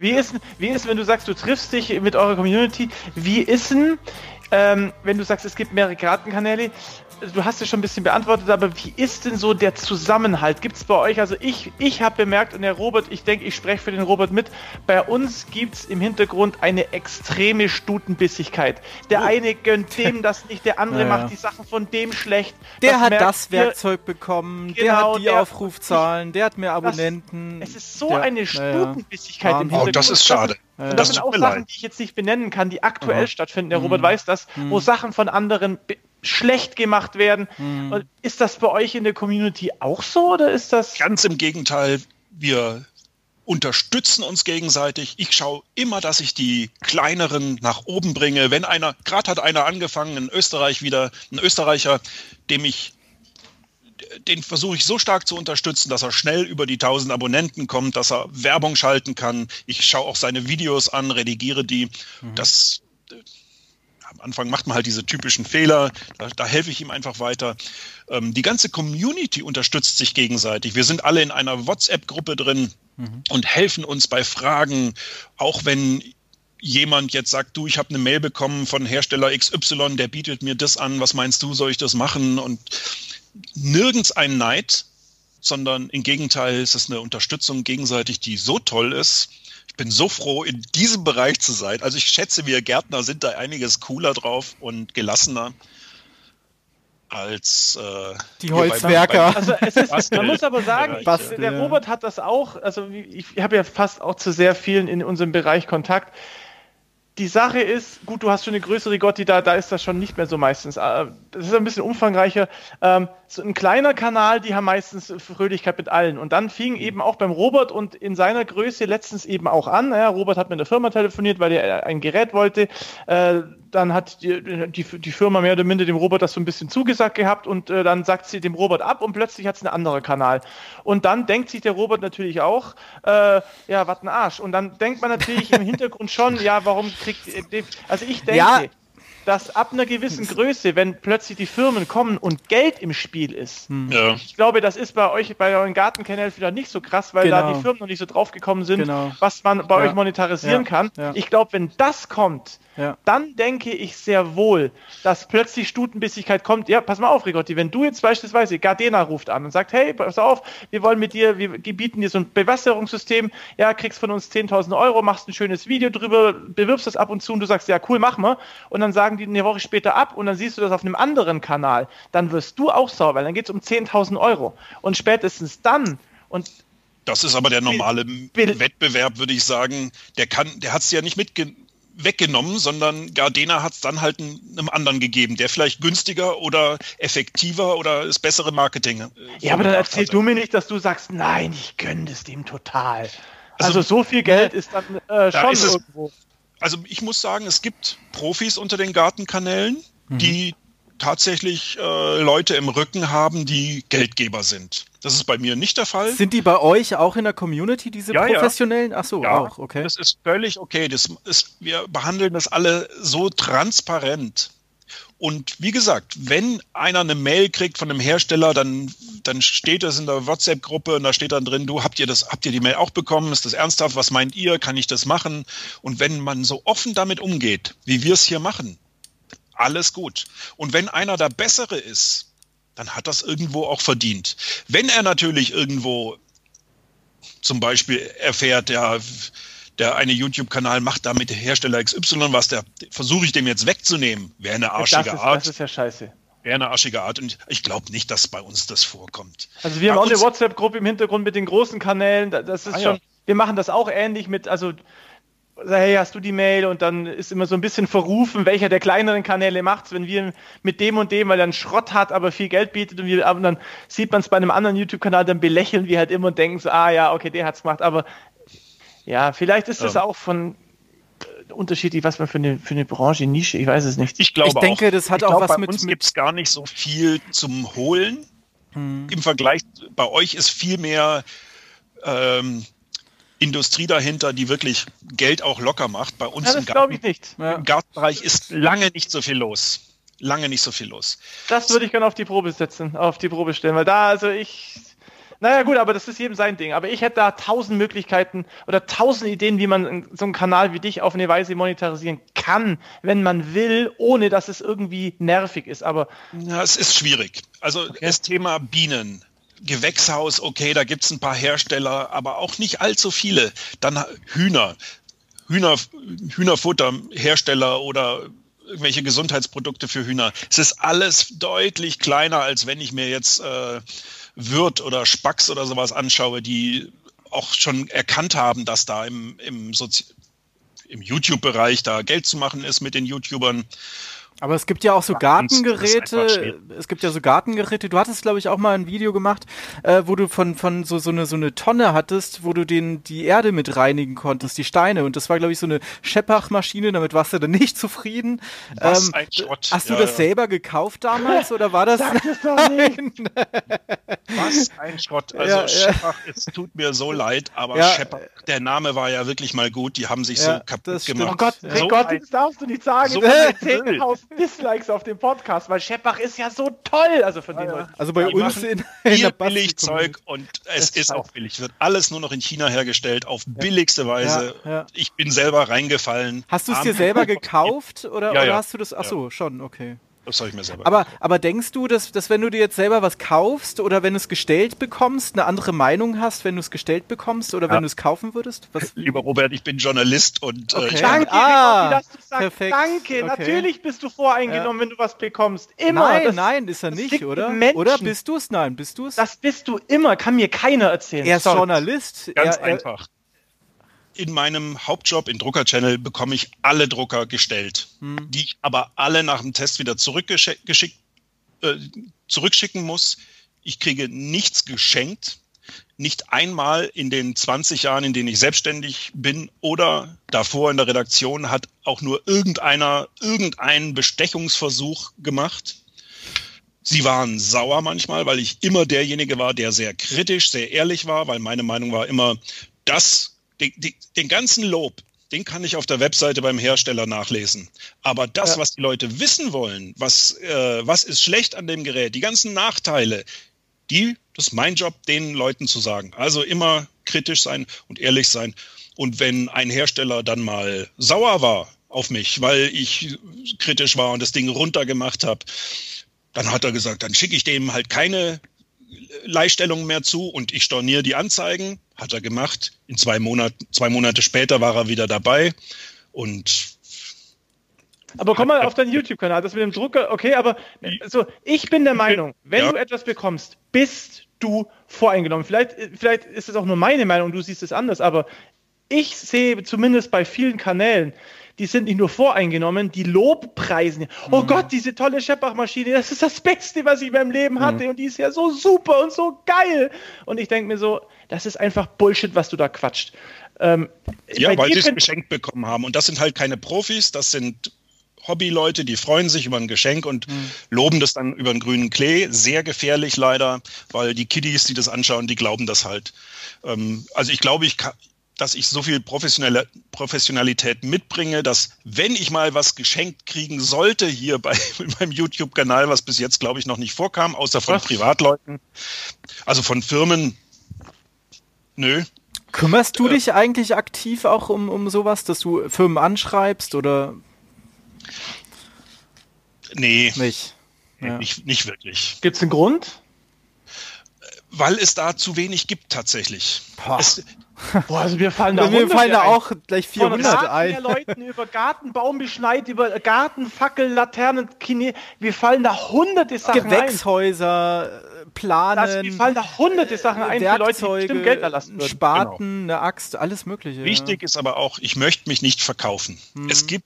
Wie ist, wie ist, wenn du sagst, du triffst dich mit eurer Community, wie ist denn, ähm, wenn du sagst, es gibt mehrere Kartenkanäle, du hast es schon ein bisschen beantwortet, aber wie ist denn so der Zusammenhalt? Gibt es bei euch, also ich, ich habe bemerkt, und der Robert, ich denke, ich spreche für den Robert mit, bei uns gibt es im Hintergrund eine extreme Stutenbissigkeit. Der oh. eine gönnt dem das nicht, der andere naja. macht die Sachen von dem schlecht. Der das hat das Werkzeug bekommen, genau, der hat die der, Aufrufzahlen, der hat mehr Abonnenten. Das, es ist so der, eine Stutenbissigkeit naja. im Hintergrund. Oh, das ist schade. Und das, das sind auch Sachen, leid. die ich jetzt nicht benennen kann, die aktuell ja. stattfinden. Der Robert mhm. weiß das, wo mhm. Sachen von anderen schlecht gemacht werden. Mhm. Ist das bei euch in der Community auch so oder ist das? Ganz im Gegenteil. Wir unterstützen uns gegenseitig. Ich schaue immer, dass ich die kleineren nach oben bringe. Wenn einer, gerade hat einer angefangen in Österreich wieder, ein Österreicher, dem ich den versuche ich so stark zu unterstützen, dass er schnell über die 1000 Abonnenten kommt, dass er Werbung schalten kann. Ich schaue auch seine Videos an, redigiere die. Mhm. Das am Anfang macht man halt diese typischen Fehler, da, da helfe ich ihm einfach weiter. Ähm, die ganze Community unterstützt sich gegenseitig. Wir sind alle in einer WhatsApp-Gruppe drin mhm. und helfen uns bei Fragen, auch wenn jemand jetzt sagt, du, ich habe eine Mail bekommen von Hersteller XY, der bietet mir das an, was meinst du, soll ich das machen? Und nirgends ein Neid, sondern im Gegenteil ist es eine Unterstützung gegenseitig, die so toll ist, bin so froh, in diesem Bereich zu sein. Also ich schätze, wir Gärtner sind da einiges cooler drauf und gelassener als äh, die Holzwerker. also es ist, man muss aber sagen, Bastel, der Robert hat das auch, also ich habe ja fast auch zu sehr vielen in unserem Bereich Kontakt die Sache ist, gut, du hast schon eine größere Gotti, da, da ist das schon nicht mehr so meistens. Äh, das ist ein bisschen umfangreicher. Ähm, so ein kleiner Kanal, die haben meistens Fröhlichkeit mit allen. Und dann fing eben auch beim Robert und in seiner Größe letztens eben auch an. Ja, Robert hat mit der Firma telefoniert, weil er ein Gerät wollte. Dann hat die, die, die, Firma mehr oder minder dem Robert das so ein bisschen zugesagt gehabt und äh, dann sagt sie dem Robert ab und plötzlich hat es einen anderen Kanal. Und dann denkt sich der Robert natürlich auch, äh, ja, was ein Arsch. Und dann denkt man natürlich im Hintergrund schon, ja, warum kriegt, äh, also ich denke, ja dass ab einer gewissen Größe, wenn plötzlich die Firmen kommen und Geld im Spiel ist, hm. ja. ich glaube, das ist bei euch, bei euren Gartenkanälen wieder nicht so krass, weil genau. da die Firmen noch nicht so drauf gekommen sind, genau. was man bei ja. euch monetarisieren ja. kann. Ich glaube, wenn das kommt, ja. dann denke ich sehr wohl, dass plötzlich Stutenbissigkeit kommt. Ja, pass mal auf, Rigotti, wenn du jetzt beispielsweise Gardena ruft an und sagt, hey, pass auf, wir wollen mit dir, wir bieten dir so ein Bewässerungssystem, ja, kriegst von uns 10.000 Euro, machst ein schönes Video drüber, bewirbst das ab und zu und du sagst, ja, cool, mach mal. Und dann sagen die eine Woche später ab und dann siehst du das auf einem anderen Kanal. Dann wirst du auch sauer, weil dann geht es um 10.000 Euro. Und spätestens dann, und das ist aber der normale Wettbewerb, würde ich sagen. Der kann, der hat es ja nicht mitgenommen weggenommen, sondern Gardena hat es dann halt einem anderen gegeben, der vielleicht günstiger oder effektiver oder das bessere Marketing. Äh, ja, aber dann erzähl hatte. du mir nicht, dass du sagst, nein, ich gönne es dem total. Also, also, so viel Geld ist dann äh, schon ist irgendwo. Es, also ich muss sagen, es gibt Profis unter den Gartenkanälen, mhm. die tatsächlich äh, Leute im Rücken haben, die Geldgeber sind. Das ist bei mir nicht der Fall. Sind die bei euch auch in der Community, diese ja, professionellen? Ach so, ja, auch, okay. Das ist völlig okay. Das ist, wir behandeln das alle so transparent. Und wie gesagt, wenn einer eine Mail kriegt von einem Hersteller, dann, dann steht das in der WhatsApp-Gruppe und da steht dann drin, du habt ihr das, habt ihr die Mail auch bekommen? Ist das ernsthaft? Was meint ihr? Kann ich das machen? Und wenn man so offen damit umgeht, wie wir es hier machen, alles gut. Und wenn einer der Bessere ist, dann hat das irgendwo auch verdient. Wenn er natürlich irgendwo zum Beispiel erfährt, ja, der eine YouTube-Kanal macht da mit Hersteller XY was, der versuche ich dem jetzt wegzunehmen, wäre eine arschige das ist, Art. Das ist ja scheiße. Wäre eine arschige Art und ich glaube nicht, dass bei uns das vorkommt. Also wir bei haben auch eine WhatsApp-Gruppe im Hintergrund mit den großen Kanälen, das ist ah, schon, ja. wir machen das auch ähnlich mit, also hey, hast du die Mail? Und dann ist immer so ein bisschen verrufen, welcher der kleineren Kanäle macht's, wenn wir mit dem und dem, weil er einen Schrott hat, aber viel Geld bietet und, wir, und dann sieht man es bei einem anderen YouTube-Kanal, dann belächeln wir halt immer und denken so, ah ja, okay, der hat's gemacht, aber ja, vielleicht ist es ja. auch von äh, unterschiedlich, was man für eine, für eine Branche, Nische, ich weiß es nicht. Ich glaube ich denke, auch, das hat auch glaub, was bei mit. Uns gibt es gar nicht so viel zum Holen. Hm. Im Vergleich, bei euch ist viel mehr ähm, Industrie dahinter, die wirklich Geld auch locker macht. Bei uns ja, im, Garten, ich nicht. Ja. im Gartenbereich ist lange nicht so viel los. Lange nicht so viel los. Das würde ich gerne auf die Probe setzen, auf die Probe stellen, weil da, also ich, Naja, gut, aber das ist jedem sein Ding. Aber ich hätte da tausend Möglichkeiten oder tausend Ideen, wie man so einen Kanal wie dich auf eine Weise monetarisieren kann, wenn man will, ohne dass es irgendwie nervig ist. Aber. Ja, es ist schwierig. Also okay. das Thema Bienen. Gewächshaus, okay, da gibt es ein paar Hersteller, aber auch nicht allzu viele. Dann Hühner. Hühner, Hühnerfutterhersteller oder irgendwelche Gesundheitsprodukte für Hühner. Es ist alles deutlich kleiner, als wenn ich mir jetzt äh, Wirt oder Spacks oder sowas anschaue, die auch schon erkannt haben, dass da im, im, im YouTube-Bereich da Geld zu machen ist mit den YouTubern. Aber es gibt ja auch so Gartengeräte. Es gibt ja so Gartengeräte. Du hattest, glaube ich, auch mal ein Video gemacht, äh, wo du von, von so, so, eine, so eine Tonne hattest, wo du den, die Erde mit reinigen konntest, die Steine. Und das war, glaube ich, so eine Scheppach-Maschine. Damit warst du dann nicht zufrieden. Was ähm, ein Schrott. Hast du ja, das ja. selber gekauft damals oder war das? Sag das doch nicht. Was ein Schrott. Also ja, Scheppach, es tut mir so leid, aber ja. Scheppach, der Name war ja wirklich mal gut. Die haben sich so kaputt gemacht. Oh Gott, so Gott, das darfst du nicht sagen. So Dislikes auf dem Podcast, weil Scheppach ist ja so toll. Also von ja, Also bei uns in, in der Billigzeug und es ist auch billig. Wird alles nur noch in China hergestellt auf billigste Weise. Ich bin selber reingefallen. Hast du es dir selber gekauft oder, oder hast du das? Achso, schon, okay. Das habe ich mir selber aber, aber denkst du, dass, dass wenn du dir jetzt selber was kaufst oder wenn du es gestellt bekommst, eine andere Meinung hast, wenn du es gestellt bekommst oder ja. wenn du es kaufen würdest? Was? Lieber Robert, ich bin Journalist und äh, okay. äh, Danke, ah, dass du sagst, perfekt. danke. Okay. Natürlich bist du voreingenommen, ja. wenn du was bekommst. Immer. Nein, das, nein, ist er nicht, oder? Oder bist du es? Nein, bist du es? Das bist du immer, kann mir keiner erzählen. Er ist Sorry. Journalist. Ganz er, einfach in meinem Hauptjob in Drucker Channel bekomme ich alle Drucker gestellt, hm. die ich aber alle nach dem Test wieder zurückgeschickt, äh, zurückschicken muss. Ich kriege nichts geschenkt. Nicht einmal in den 20 Jahren, in denen ich selbstständig bin oder davor in der Redaktion hat auch nur irgendeiner irgendeinen Bestechungsversuch gemacht. Sie waren sauer manchmal, weil ich immer derjenige war, der sehr kritisch, sehr ehrlich war, weil meine Meinung war immer, das den, den, ganzen Lob, den kann ich auf der Webseite beim Hersteller nachlesen. Aber das, ja. was die Leute wissen wollen, was, äh, was ist schlecht an dem Gerät, die ganzen Nachteile, die, das ist mein Job, den Leuten zu sagen. Also immer kritisch sein und ehrlich sein. Und wenn ein Hersteller dann mal sauer war auf mich, weil ich kritisch war und das Ding runtergemacht habe, dann hat er gesagt, dann schicke ich dem halt keine Leihstellungen mehr zu und ich storniere die Anzeigen. Hat er gemacht. In zwei Monaten, zwei Monate später war er wieder dabei und aber komm mal auf deinen YouTube-Kanal, das mit dem Drucker, okay, aber so, ich bin der Meinung, wenn ja. du etwas bekommst, bist du voreingenommen. Vielleicht, vielleicht ist es auch nur meine Meinung, du siehst es anders, aber ich sehe zumindest bei vielen Kanälen, die sind nicht nur voreingenommen, die Lobpreisen. Oh mhm. Gott, diese tolle Scheppach-Maschine, das ist das Beste, was ich in meinem Leben hatte mhm. und die ist ja so super und so geil. Und ich denke mir so, das ist einfach Bullshit, was du da quatscht. Ähm, ja, weil sie es geschenkt bekommen haben. Und das sind halt keine Profis, das sind Hobbyleute, die freuen sich über ein Geschenk und mhm. loben das dann über einen grünen Klee. Sehr gefährlich leider, weil die Kiddies, die das anschauen, die glauben das halt. Ähm, also ich glaube, ich kann, dass ich so viel professionelle Professionalität mitbringe, dass wenn ich mal was geschenkt kriegen sollte hier bei meinem YouTube-Kanal, was bis jetzt glaube ich noch nicht vorkam, außer von was? Privatleuten, also von Firmen, nö. Kümmerst du äh, dich eigentlich aktiv auch um, um sowas, dass du Firmen anschreibst oder? Nee. Nicht. Ja. Nicht, nicht wirklich. Gibt es einen Grund? Weil es da zu wenig gibt tatsächlich. Es, Boah, also wir fallen da, wir fallen da auch gleich 400 Von ein. Leuten über Gartenbaum beschneit, über Gartenfackel, Laternen, Kine, wir fallen da hunderte Sachen Gewächshäuser, ein. planen. Das, wir fallen da hunderte Sachen ein für Leute, die bestimmt Geld erlassen würden. Spaten, genau. eine Axt, alles mögliche. Wichtig ist aber auch, ich möchte mich nicht verkaufen. Hm. Es gibt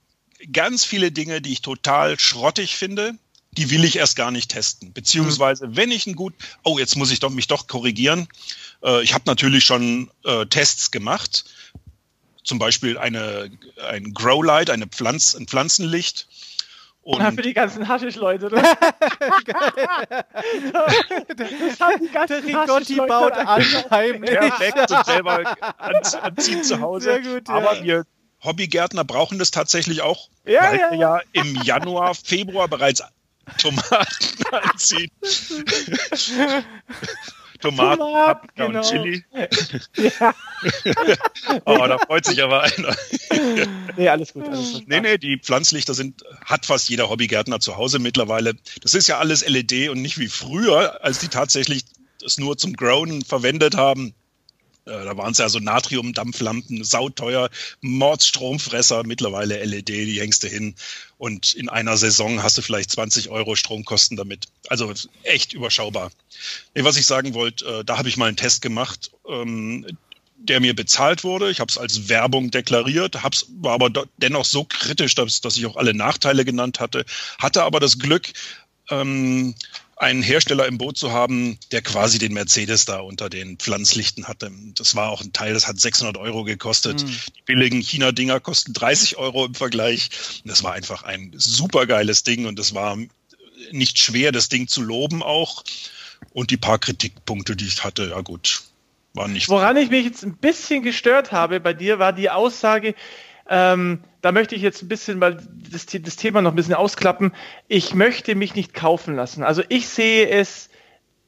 ganz viele Dinge, die ich total schrottig finde, die will ich erst gar nicht testen. Beziehungsweise, wenn ich ein gut, oh, jetzt muss ich doch, mich doch korrigieren. Äh, ich habe natürlich schon äh, Tests gemacht. Zum Beispiel eine, ein Growlight, eine Pflanz, ein Pflanzenlicht. Und ja, für die ganzen Haschisch-Leute. das haben die ganzen Rigotti baut an, heimlich. Perfekt und selber anziehen zu Hause. Sehr gut, Aber ja. wir Hobbygärtner brauchen das tatsächlich auch, ja, weil ja, wir ja im Januar, Februar bereits Tomaten anziehen. Tomaten, Tomat, Paprika genau. und Chili. ja. oh, da freut sich aber einer. nee, alles gut, alles gut. Nee, nee, die Pflanzlichter sind, hat fast jeder Hobbygärtner zu Hause mittlerweile. Das ist ja alles LED und nicht wie früher, als die tatsächlich das nur zum Growen verwendet haben. Äh, da waren es ja so Natriumdampflampen, sauteuer, Mordsstromfresser, mittlerweile LED, die hängst du hin. Und in einer Saison hast du vielleicht 20 Euro Stromkosten damit. Also echt überschaubar. Was ich sagen wollte, äh, da habe ich mal einen Test gemacht, ähm, der mir bezahlt wurde. Ich habe es als Werbung deklariert, hab's, war aber dennoch so kritisch, dass, dass ich auch alle Nachteile genannt hatte. Hatte aber das Glück, ähm, einen Hersteller im Boot zu haben, der quasi den Mercedes da unter den Pflanzlichten hatte. Das war auch ein Teil, das hat 600 Euro gekostet. Mhm. Die billigen China-Dinger kosten 30 Euro im Vergleich. Das war einfach ein supergeiles Ding und es war nicht schwer, das Ding zu loben auch. Und die paar Kritikpunkte, die ich hatte, ja gut, waren nicht. Woran ich mich jetzt ein bisschen gestört habe bei dir, war die Aussage, ähm, da möchte ich jetzt ein bisschen mal das, das, Thema noch ein bisschen ausklappen. Ich möchte mich nicht kaufen lassen. Also ich sehe es,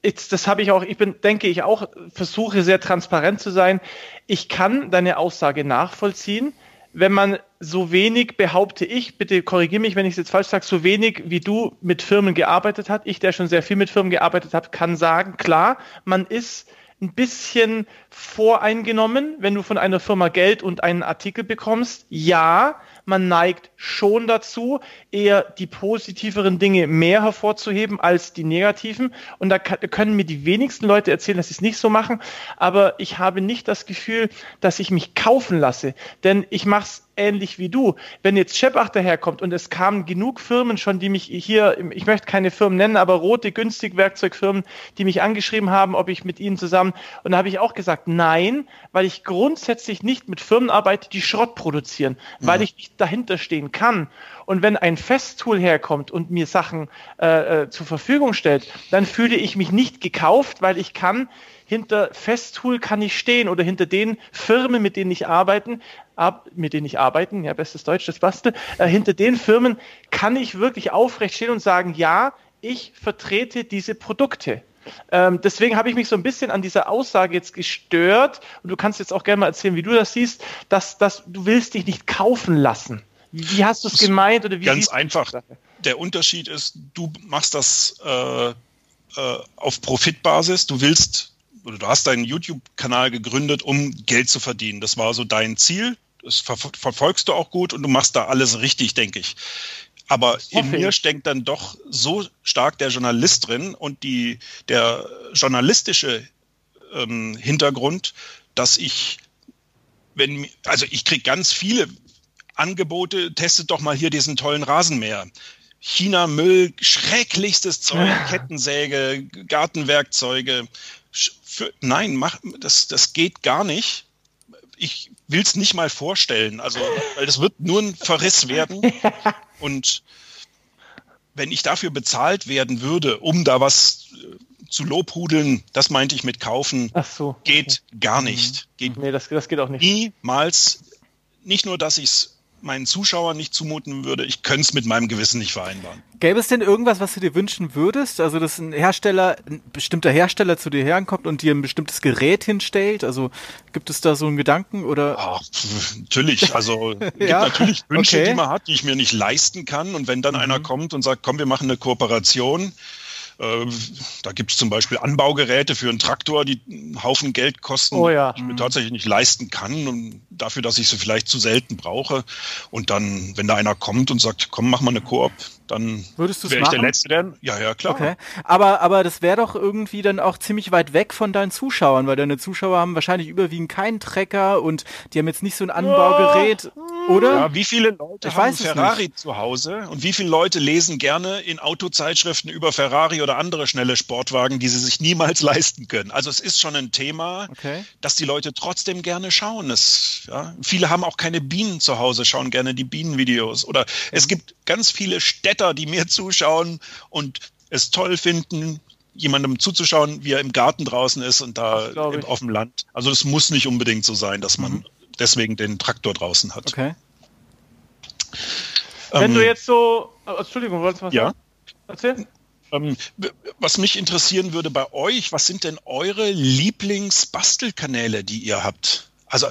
jetzt, das habe ich auch, ich bin, denke ich auch, versuche sehr transparent zu sein. Ich kann deine Aussage nachvollziehen, wenn man so wenig, behaupte ich, bitte korrigiere mich, wenn ich es jetzt falsch sage, so wenig wie du mit Firmen gearbeitet hat, ich, der schon sehr viel mit Firmen gearbeitet hat, kann sagen, klar, man ist ein bisschen voreingenommen, wenn du von einer Firma Geld und einen Artikel bekommst. Ja, man neigt schon dazu, eher die positiveren Dinge mehr hervorzuheben als die negativen. Und da können mir die wenigsten Leute erzählen, dass sie es nicht so machen. Aber ich habe nicht das Gefühl, dass ich mich kaufen lasse. Denn ich mache es ähnlich wie du. Wenn jetzt Shepard daherkommt und es kamen genug Firmen schon, die mich hier, ich möchte keine Firmen nennen, aber rote günstig Werkzeugfirmen, die mich angeschrieben haben, ob ich mit ihnen zusammen, und da habe ich auch gesagt, nein, weil ich grundsätzlich nicht mit Firmen arbeite, die Schrott produzieren, weil ich nicht dahinter stehen kann. Und wenn ein Festtool herkommt und mir Sachen äh, äh, zur Verfügung stellt, dann fühle ich mich nicht gekauft, weil ich kann hinter Festool kann ich stehen oder hinter den Firmen, mit denen ich arbeiten, ab, mit denen ich arbeiten, ja, bestes Deutsch, das passte, äh, hinter den Firmen kann ich wirklich aufrecht stehen und sagen, ja, ich vertrete diese Produkte. Ähm, deswegen habe ich mich so ein bisschen an dieser Aussage jetzt gestört und du kannst jetzt auch gerne mal erzählen, wie du das siehst, dass, dass du willst dich nicht kaufen lassen. Wie hast du es gemeint oder wie Ganz einfach. Der Unterschied ist, du machst das äh, äh, auf Profitbasis. Du willst oder du hast deinen YouTube-Kanal gegründet, um Geld zu verdienen. Das war so dein Ziel. Das ver verfolgst du auch gut und du machst da alles richtig, denke ich. Aber in mir steckt dann doch so stark der Journalist drin und die, der journalistische ähm, Hintergrund, dass ich, wenn, also ich kriege ganz viele Angebote, testet doch mal hier diesen tollen Rasenmäher. China-Müll, schrecklichstes Zeug, Kettensäge, Gartenwerkzeuge. Für, nein, mach, das, das geht gar nicht. Ich will es nicht mal vorstellen. Also, weil das wird nur ein Verriss werden. Und wenn ich dafür bezahlt werden würde, um da was äh, zu lobhudeln, das meinte ich mit kaufen, so, geht okay. gar nicht. Mhm. Geht nee, das, das geht auch nicht. Niemals. Nicht nur, dass ich es meinen Zuschauern nicht zumuten würde. Ich könnte es mit meinem Gewissen nicht vereinbaren. Gäbe es denn irgendwas, was du dir wünschen würdest? Also, dass ein Hersteller, ein bestimmter Hersteller zu dir herkommt und dir ein bestimmtes Gerät hinstellt? Also, gibt es da so einen Gedanken oder? Ach, natürlich. Also, es gibt ja? natürlich Wünsche, okay. die man hat, die ich mir nicht leisten kann. Und wenn dann mhm. einer kommt und sagt, komm, wir machen eine Kooperation, da gibt es zum Beispiel Anbaugeräte für einen Traktor, die einen Haufen Geld kosten, oh ja. die ich mir tatsächlich nicht leisten kann und dafür, dass ich sie vielleicht zu selten brauche. Und dann, wenn da einer kommt und sagt, komm, mach mal eine Koop, dann würdest du wäre ich der Letzte, der. Ja, ja, klar. Okay. Aber, aber das wäre doch irgendwie dann auch ziemlich weit weg von deinen Zuschauern, weil deine Zuschauer haben wahrscheinlich überwiegend keinen Trecker und die haben jetzt nicht so ein Anbaugerät, oh. Oder? Ja, wie viele Leute ich haben Ferrari zu Hause und wie viele Leute lesen gerne in Autozeitschriften über Ferrari oder andere schnelle Sportwagen, die sie sich niemals leisten können? Also es ist schon ein Thema, okay. dass die Leute trotzdem gerne schauen. Es, ja, viele haben auch keine Bienen zu Hause, schauen gerne die Bienenvideos. Oder es gibt ganz viele Städter, die mir zuschauen und es toll finden, jemandem zuzuschauen, wie er im Garten draußen ist und da im, auf dem Land. Also es muss nicht unbedingt so sein, dass man mhm. Deswegen den Traktor draußen hat. Okay. Wenn ähm, du jetzt so, oh, Entschuldigung, wolltest du was ja? sagen? Erzähl. Ähm, was mich interessieren würde bei euch, was sind denn eure Lieblingsbastelkanäle, die ihr habt? Also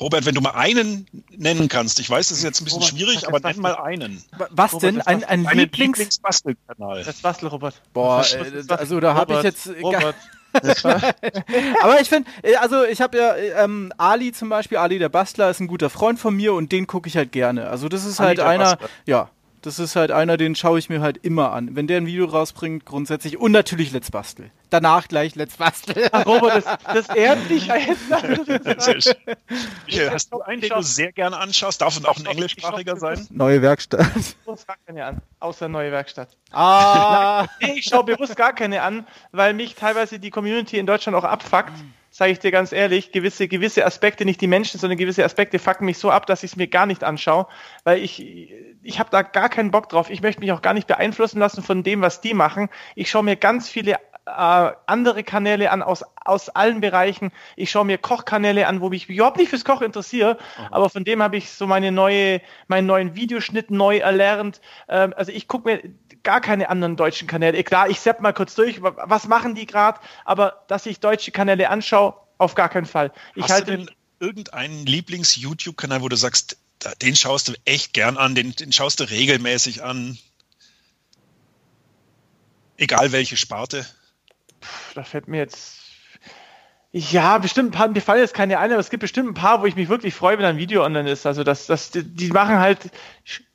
Robert, wenn du mal einen nennen kannst, ich weiß, das ist jetzt ein bisschen Robert, schwierig, aber nenn mal einen. Was Robert, denn? Ein, ein Lieblings Lieblingsbastelkanal. Das Bastel, Robert. Boah, äh, also da habe ich jetzt. Robert. aber ich finde, äh, also ich habe ja ähm, Ali zum Beispiel, Ali der Bastler ist ein guter Freund von mir und den gucke ich halt gerne. Also das ist Ali halt einer, Bastler. ja, das ist halt einer, den schaue ich mir halt immer an. Wenn der ein Video rausbringt, grundsätzlich. Und natürlich Let's Bastel. Danach gleich Let's Bastel. Robert, das, das ehrt dich Michael, hast du einen, den du sehr gerne anschaust? Darf es auch ein englischsprachiger sein? Neue Werkstatt. Ich bewusst gar keine an, außer neue Werkstatt. Ah! nee, ich schaue bewusst gar keine an, weil mich teilweise die Community in Deutschland auch abfuckt sage ich dir ganz ehrlich, gewisse, gewisse Aspekte, nicht die Menschen, sondern gewisse Aspekte fucken mich so ab, dass ich es mir gar nicht anschaue, weil ich, ich habe da gar keinen Bock drauf. Ich möchte mich auch gar nicht beeinflussen lassen von dem, was die machen. Ich schaue mir ganz viele äh, andere Kanäle an aus, aus allen Bereichen. Ich schaue mir Kochkanäle an, wo ich mich überhaupt nicht fürs Kochen interessiere, Aha. aber von dem habe ich so meine neue, meinen neuen Videoschnitt neu erlernt. Ähm, also ich gucke mir gar keine anderen deutschen Kanäle. Klar, ich sepp mal kurz durch, was machen die gerade, aber dass ich deutsche Kanäle anschaue, auf gar keinen Fall. Ich Hast halte du denn irgendeinen Lieblings-YouTube-Kanal, wo du sagst, den schaust du echt gern an, den, den schaust du regelmäßig an? Egal welche Sparte. Puh, da fällt mir jetzt ja, bestimmt ein paar, mir fallen jetzt keine ein, aber es gibt bestimmt ein paar, wo ich mich wirklich freue, wenn ein Video online ist. Also das, das, die machen halt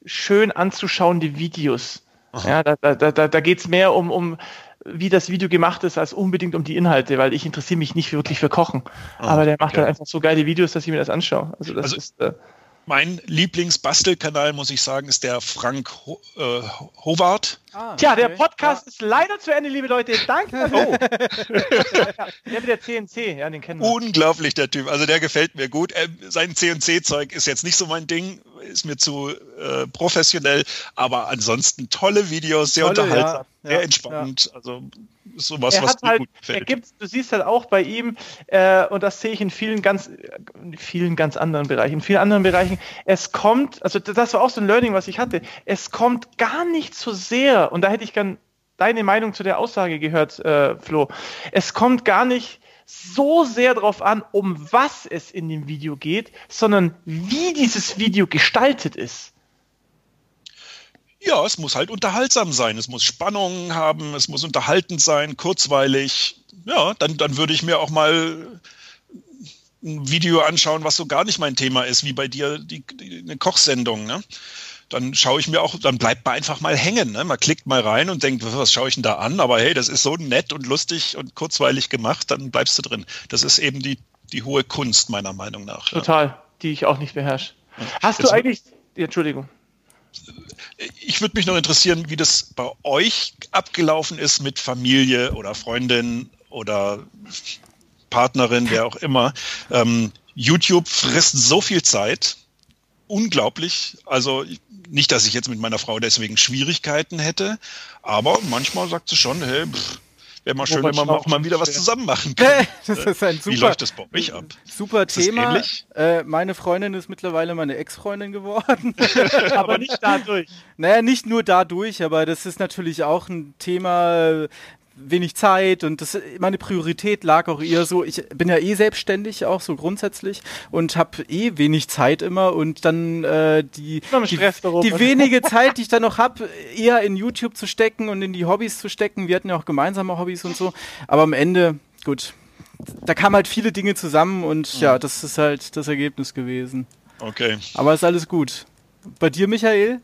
schön anzuschauen, die Videos. Aha. Ja, da, da, da, da geht es mehr um, um, wie das Video gemacht ist, als unbedingt um die Inhalte, weil ich interessiere mich nicht wirklich für Kochen. Ah, Aber der macht okay. halt einfach so geile Videos, dass ich mir das anschaue. Also das also, ist. Äh, mein Lieblingsbastelkanal, muss ich sagen, ist der Frank Ho äh, Howard. Ah, Tja, der Podcast ja. ist leider zu Ende, liebe Leute. Danke. Oh. der mit der CNC, ja, den kennen wir. Unglaublich, der Typ. Also der gefällt mir gut. Ähm, sein CNC-Zeug ist jetzt nicht so mein Ding, ist mir zu äh, professionell, aber ansonsten tolle Videos, sehr tolle, unterhaltsam, ja, sehr entspannt. Also sowas, er was mir halt, gut gefällt. Er gibt, du siehst halt auch bei ihm, äh, und das sehe ich in vielen ganz, vielen ganz anderen Bereichen, in vielen anderen Bereichen, es kommt, also das war auch so ein Learning, was ich hatte, es kommt gar nicht so sehr, und da hätte ich gern deine Meinung zu der Aussage gehört, äh, Flo, es kommt gar nicht so sehr darauf an, um was es in dem Video geht, sondern wie dieses Video gestaltet ist. Ja, es muss halt unterhaltsam sein. Es muss Spannung haben, es muss unterhaltend sein, kurzweilig. Ja, dann, dann würde ich mir auch mal ein Video anschauen, was so gar nicht mein Thema ist, wie bei dir die, die eine Kochsendung. Ne? Dann schaue ich mir auch, dann bleibt man einfach mal hängen. Ne? Man klickt mal rein und denkt, was schaue ich denn da an? Aber hey, das ist so nett und lustig und kurzweilig gemacht, dann bleibst du drin. Das ist eben die, die hohe Kunst, meiner Meinung nach. Total, ja. die ich auch nicht beherrsche. Hast Jetzt du eigentlich, Entschuldigung ich würde mich noch interessieren, wie das bei euch abgelaufen ist mit Familie oder Freundin oder Partnerin, wer auch immer. Ähm, YouTube frisst so viel Zeit. Unglaublich. Also nicht, dass ich jetzt mit meiner Frau deswegen Schwierigkeiten hätte, aber manchmal sagt sie schon, hey, pff, Wäre mal schön, wenn wir auch mal wieder was zusammen machen können. das ist ein super, Wie läuft das bei euch ab? Super Thema. Äh, meine Freundin ist mittlerweile meine Ex-Freundin geworden. aber nicht dadurch. Naja, nicht nur dadurch, aber das ist natürlich auch ein Thema, wenig Zeit und das, meine Priorität lag auch eher so, ich bin ja eh selbstständig auch so grundsätzlich und habe eh wenig Zeit immer und dann äh, die, die, die, wenige Zeit, die ich dann noch habe, eher in YouTube zu stecken und in die Hobbys zu stecken. Wir hatten ja auch gemeinsame Hobbys und so, aber am Ende, gut, da kamen halt viele Dinge zusammen und mhm. ja, das ist halt das Ergebnis gewesen. Okay. Aber ist alles gut. Bei dir, Michael?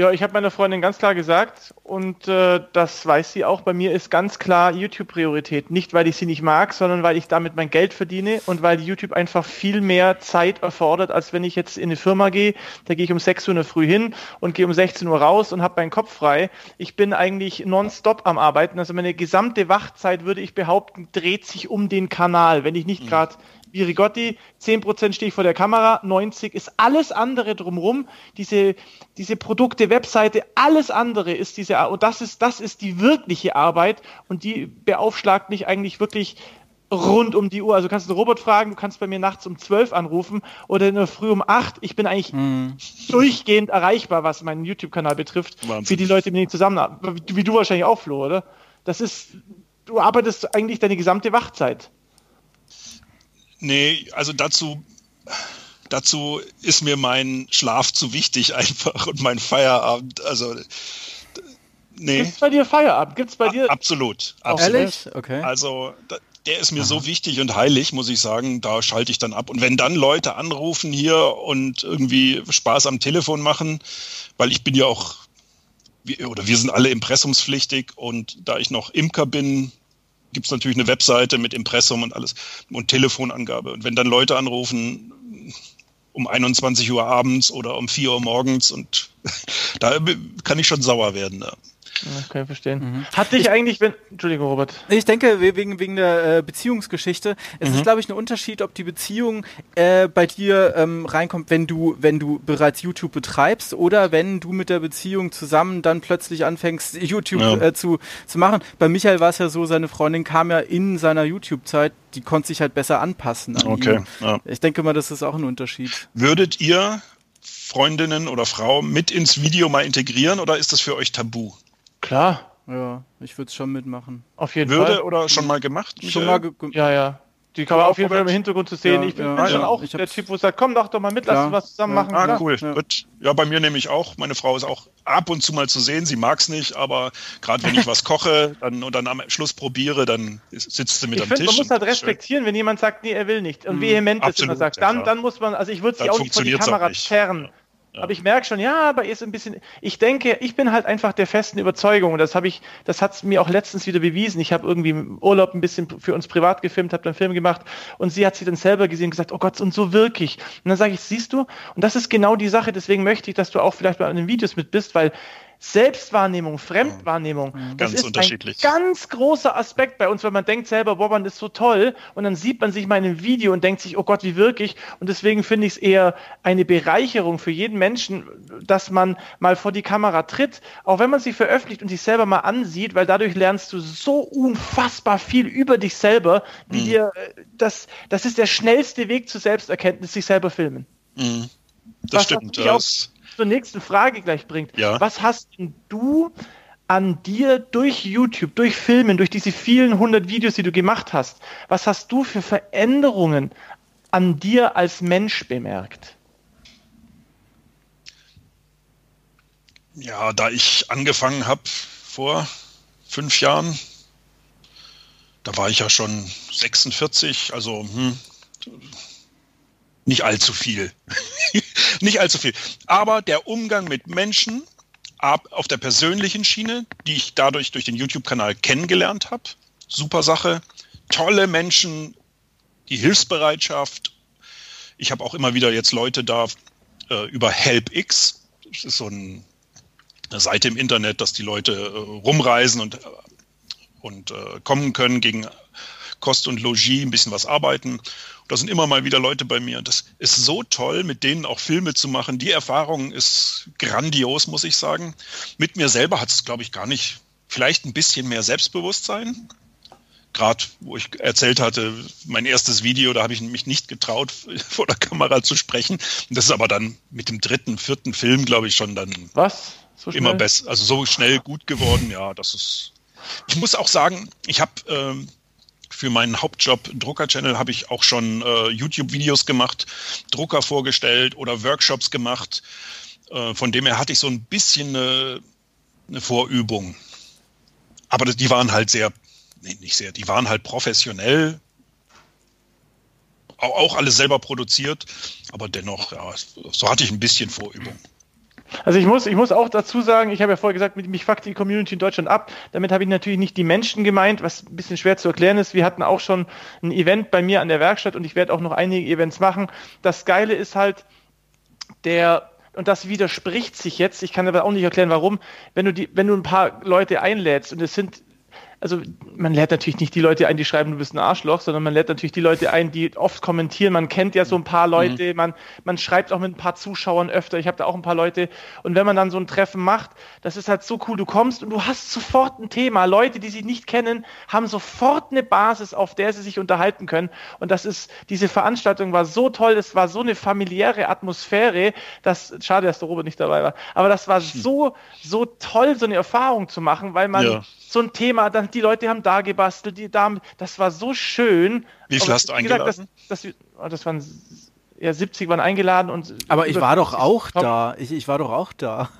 Ja, ich habe meiner Freundin ganz klar gesagt und äh, das weiß sie auch. Bei mir ist ganz klar YouTube Priorität. Nicht, weil ich sie nicht mag, sondern weil ich damit mein Geld verdiene und weil YouTube einfach viel mehr Zeit erfordert, als wenn ich jetzt in eine Firma gehe. Da gehe ich um 6 Uhr in der Früh hin und gehe um 16 Uhr raus und habe meinen Kopf frei. Ich bin eigentlich nonstop am Arbeiten. Also meine gesamte Wachzeit, würde ich behaupten, dreht sich um den Kanal. Wenn ich nicht gerade mhm wie Rigotti, 10% stehe ich vor der Kamera, 90 ist alles andere drumherum, diese, diese Produkte, Webseite, alles andere ist diese, und das ist, das ist die wirkliche Arbeit und die beaufschlagt mich eigentlich wirklich rund um die Uhr. Also du kannst einen Robot fragen, du kannst bei mir nachts um 12 anrufen oder in der Früh um 8. Ich bin eigentlich hm. durchgehend erreichbar, was meinen YouTube-Kanal betrifft. Wahnsinn. Für die Leute, mit denen ich zusammen, wie du wahrscheinlich auch, Flo, oder? Das ist, du arbeitest eigentlich deine gesamte Wachzeit. Nee, also dazu, dazu ist mir mein Schlaf zu wichtig einfach und mein Feierabend. Also nee. Gibt es bei dir Feierabend? Gibt es bei dir? Absolut. absolut. Ehrlich? Okay. Also der ist mir Aha. so wichtig und heilig, muss ich sagen, da schalte ich dann ab. Und wenn dann Leute anrufen hier und irgendwie Spaß am Telefon machen, weil ich bin ja auch, oder wir sind alle impressumspflichtig und da ich noch Imker bin, gibt es natürlich eine Webseite mit Impressum und alles und Telefonangabe. Und wenn dann Leute anrufen um 21 Uhr abends oder um 4 Uhr morgens und da kann ich schon sauer werden. Ja. Okay, verstehen. Mhm. Hat dich ich, eigentlich, wenn. Entschuldigung, Robert. Ich denke, wegen, wegen der äh, Beziehungsgeschichte, es mhm. ist, glaube ich, ein Unterschied, ob die Beziehung äh, bei dir ähm, reinkommt, wenn du, wenn du bereits YouTube betreibst oder wenn du mit der Beziehung zusammen dann plötzlich anfängst, YouTube ja. äh, zu, zu machen. Bei Michael war es ja so, seine Freundin kam ja in seiner YouTube-Zeit, die konnte sich halt besser anpassen. An okay. Ja. Ich denke mal, das ist auch ein Unterschied. Würdet ihr Freundinnen oder Frau mit ins Video mal integrieren oder ist das für euch tabu? Klar. Ja, ich würde es schon mitmachen. Auf jeden Würde Fall. Würde oder schon mal gemacht? Michael? Schon mal ge ja, ja. Die kann man auf jeden Fall im Hintergrund zu sehen. Ja, ich bin, ja, schon ja. auch ich der Typ, wo sagt, komm doch doch mal mit, lass uns was zusammen machen. Ah, cool. Ja. Gut. Ja, bei mir nämlich auch. Meine Frau ist auch ab und zu mal zu sehen. Sie mag es nicht, aber gerade wenn ich was koche dann, und dann am Schluss probiere, dann sitzt sie mit ich am find, Tisch. Man muss halt respektieren, wenn jemand sagt, nee, er will nicht und mhm. vehement ist immer sagt, dann, dann muss man, also ich würde sie auch nicht vor die Kamera zerren. Aber ich merke schon, ja, aber ist ein bisschen. Ich denke, ich bin halt einfach der festen Überzeugung, und das habe ich, das hat es mir auch letztens wieder bewiesen. Ich habe irgendwie im Urlaub ein bisschen für uns privat gefilmt, habe dann Film gemacht und sie hat sich dann selber gesehen und gesagt, oh Gott, und so wirklich. Und dann sage ich, siehst du, und das ist genau die Sache, deswegen möchte ich, dass du auch vielleicht bei den Videos mit bist, weil Selbstwahrnehmung, Fremdwahrnehmung, mhm. das ganz ist ein ganz großer Aspekt bei uns, weil man denkt selber, boah, man ist so toll und dann sieht man sich mal in einem Video und denkt sich, oh Gott, wie wirklich und deswegen finde ich es eher eine Bereicherung für jeden Menschen, dass man mal vor die Kamera tritt, auch wenn man sie veröffentlicht und sich selber mal ansieht, weil dadurch lernst du so unfassbar viel über dich selber, wie mhm. dir, äh, das, das ist der schnellste Weg zur Selbsterkenntnis, sich selber filmen. Mhm. Das Was stimmt. Das zur nächsten Frage gleich bringt. Ja. Was hast du an dir durch YouTube, durch Filmen, durch diese vielen hundert Videos, die du gemacht hast, was hast du für Veränderungen an dir als Mensch bemerkt? Ja, da ich angefangen habe vor fünf Jahren, da war ich ja schon 46, also hm, nicht allzu viel. nicht allzu viel. Aber der Umgang mit Menschen auf der persönlichen Schiene, die ich dadurch durch den YouTube-Kanal kennengelernt habe, super Sache. Tolle Menschen, die Hilfsbereitschaft. Ich habe auch immer wieder jetzt Leute da äh, über HelpX. Das ist so ein, eine Seite im Internet, dass die Leute äh, rumreisen und, und äh, kommen können gegen Kost und Logis, ein bisschen was arbeiten. Da sind immer mal wieder Leute bei mir. Das ist so toll, mit denen auch Filme zu machen. Die Erfahrung ist grandios, muss ich sagen. Mit mir selber hat es, glaube ich, gar nicht, vielleicht ein bisschen mehr Selbstbewusstsein. Gerade, wo ich erzählt hatte, mein erstes Video, da habe ich mich nicht getraut, vor der Kamera zu sprechen. Das ist aber dann mit dem dritten, vierten Film, glaube ich, schon dann Was? So immer besser. Also so schnell gut geworden, ja, das ist. Ich muss auch sagen, ich habe ähm, für meinen Hauptjob Drucker-Channel habe ich auch schon äh, YouTube-Videos gemacht, Drucker vorgestellt oder Workshops gemacht. Äh, von dem her hatte ich so ein bisschen eine, eine Vorübung. Aber die waren halt sehr, nee, nicht sehr, die waren halt professionell, auch alles selber produziert, aber dennoch, ja, so hatte ich ein bisschen Vorübung. Also ich muss, ich muss auch dazu sagen, ich habe ja vorher gesagt, mich fuckt die Community in Deutschland ab. Damit habe ich natürlich nicht die Menschen gemeint, was ein bisschen schwer zu erklären ist. Wir hatten auch schon ein Event bei mir an der Werkstatt und ich werde auch noch einige Events machen. Das Geile ist halt, der, und das widerspricht sich jetzt, ich kann aber auch nicht erklären, warum, wenn du die, wenn du ein paar Leute einlädst und es sind also man lädt natürlich nicht die Leute ein, die schreiben, du bist ein Arschloch, sondern man lädt natürlich die Leute ein, die oft kommentieren. Man kennt ja so ein paar Leute, mhm. man, man schreibt auch mit ein paar Zuschauern öfter. Ich habe da auch ein paar Leute. Und wenn man dann so ein Treffen macht, das ist halt so cool. Du kommst und du hast sofort ein Thema. Leute, die sich nicht kennen, haben sofort eine Basis, auf der sie sich unterhalten können. Und das ist, diese Veranstaltung war so toll, es war so eine familiäre Atmosphäre, dass, schade, dass der Robert nicht dabei war, aber das war hm. so, so toll, so eine Erfahrung zu machen, weil man ja. so ein Thema, dann die Leute haben da gebastelt, die da, das war so schön. Wie viel hast du eingeladen? Gesagt, das, das, oh, das waren ja 70 waren eingeladen und. Aber ich war doch auch da. Ich, ich war doch auch da.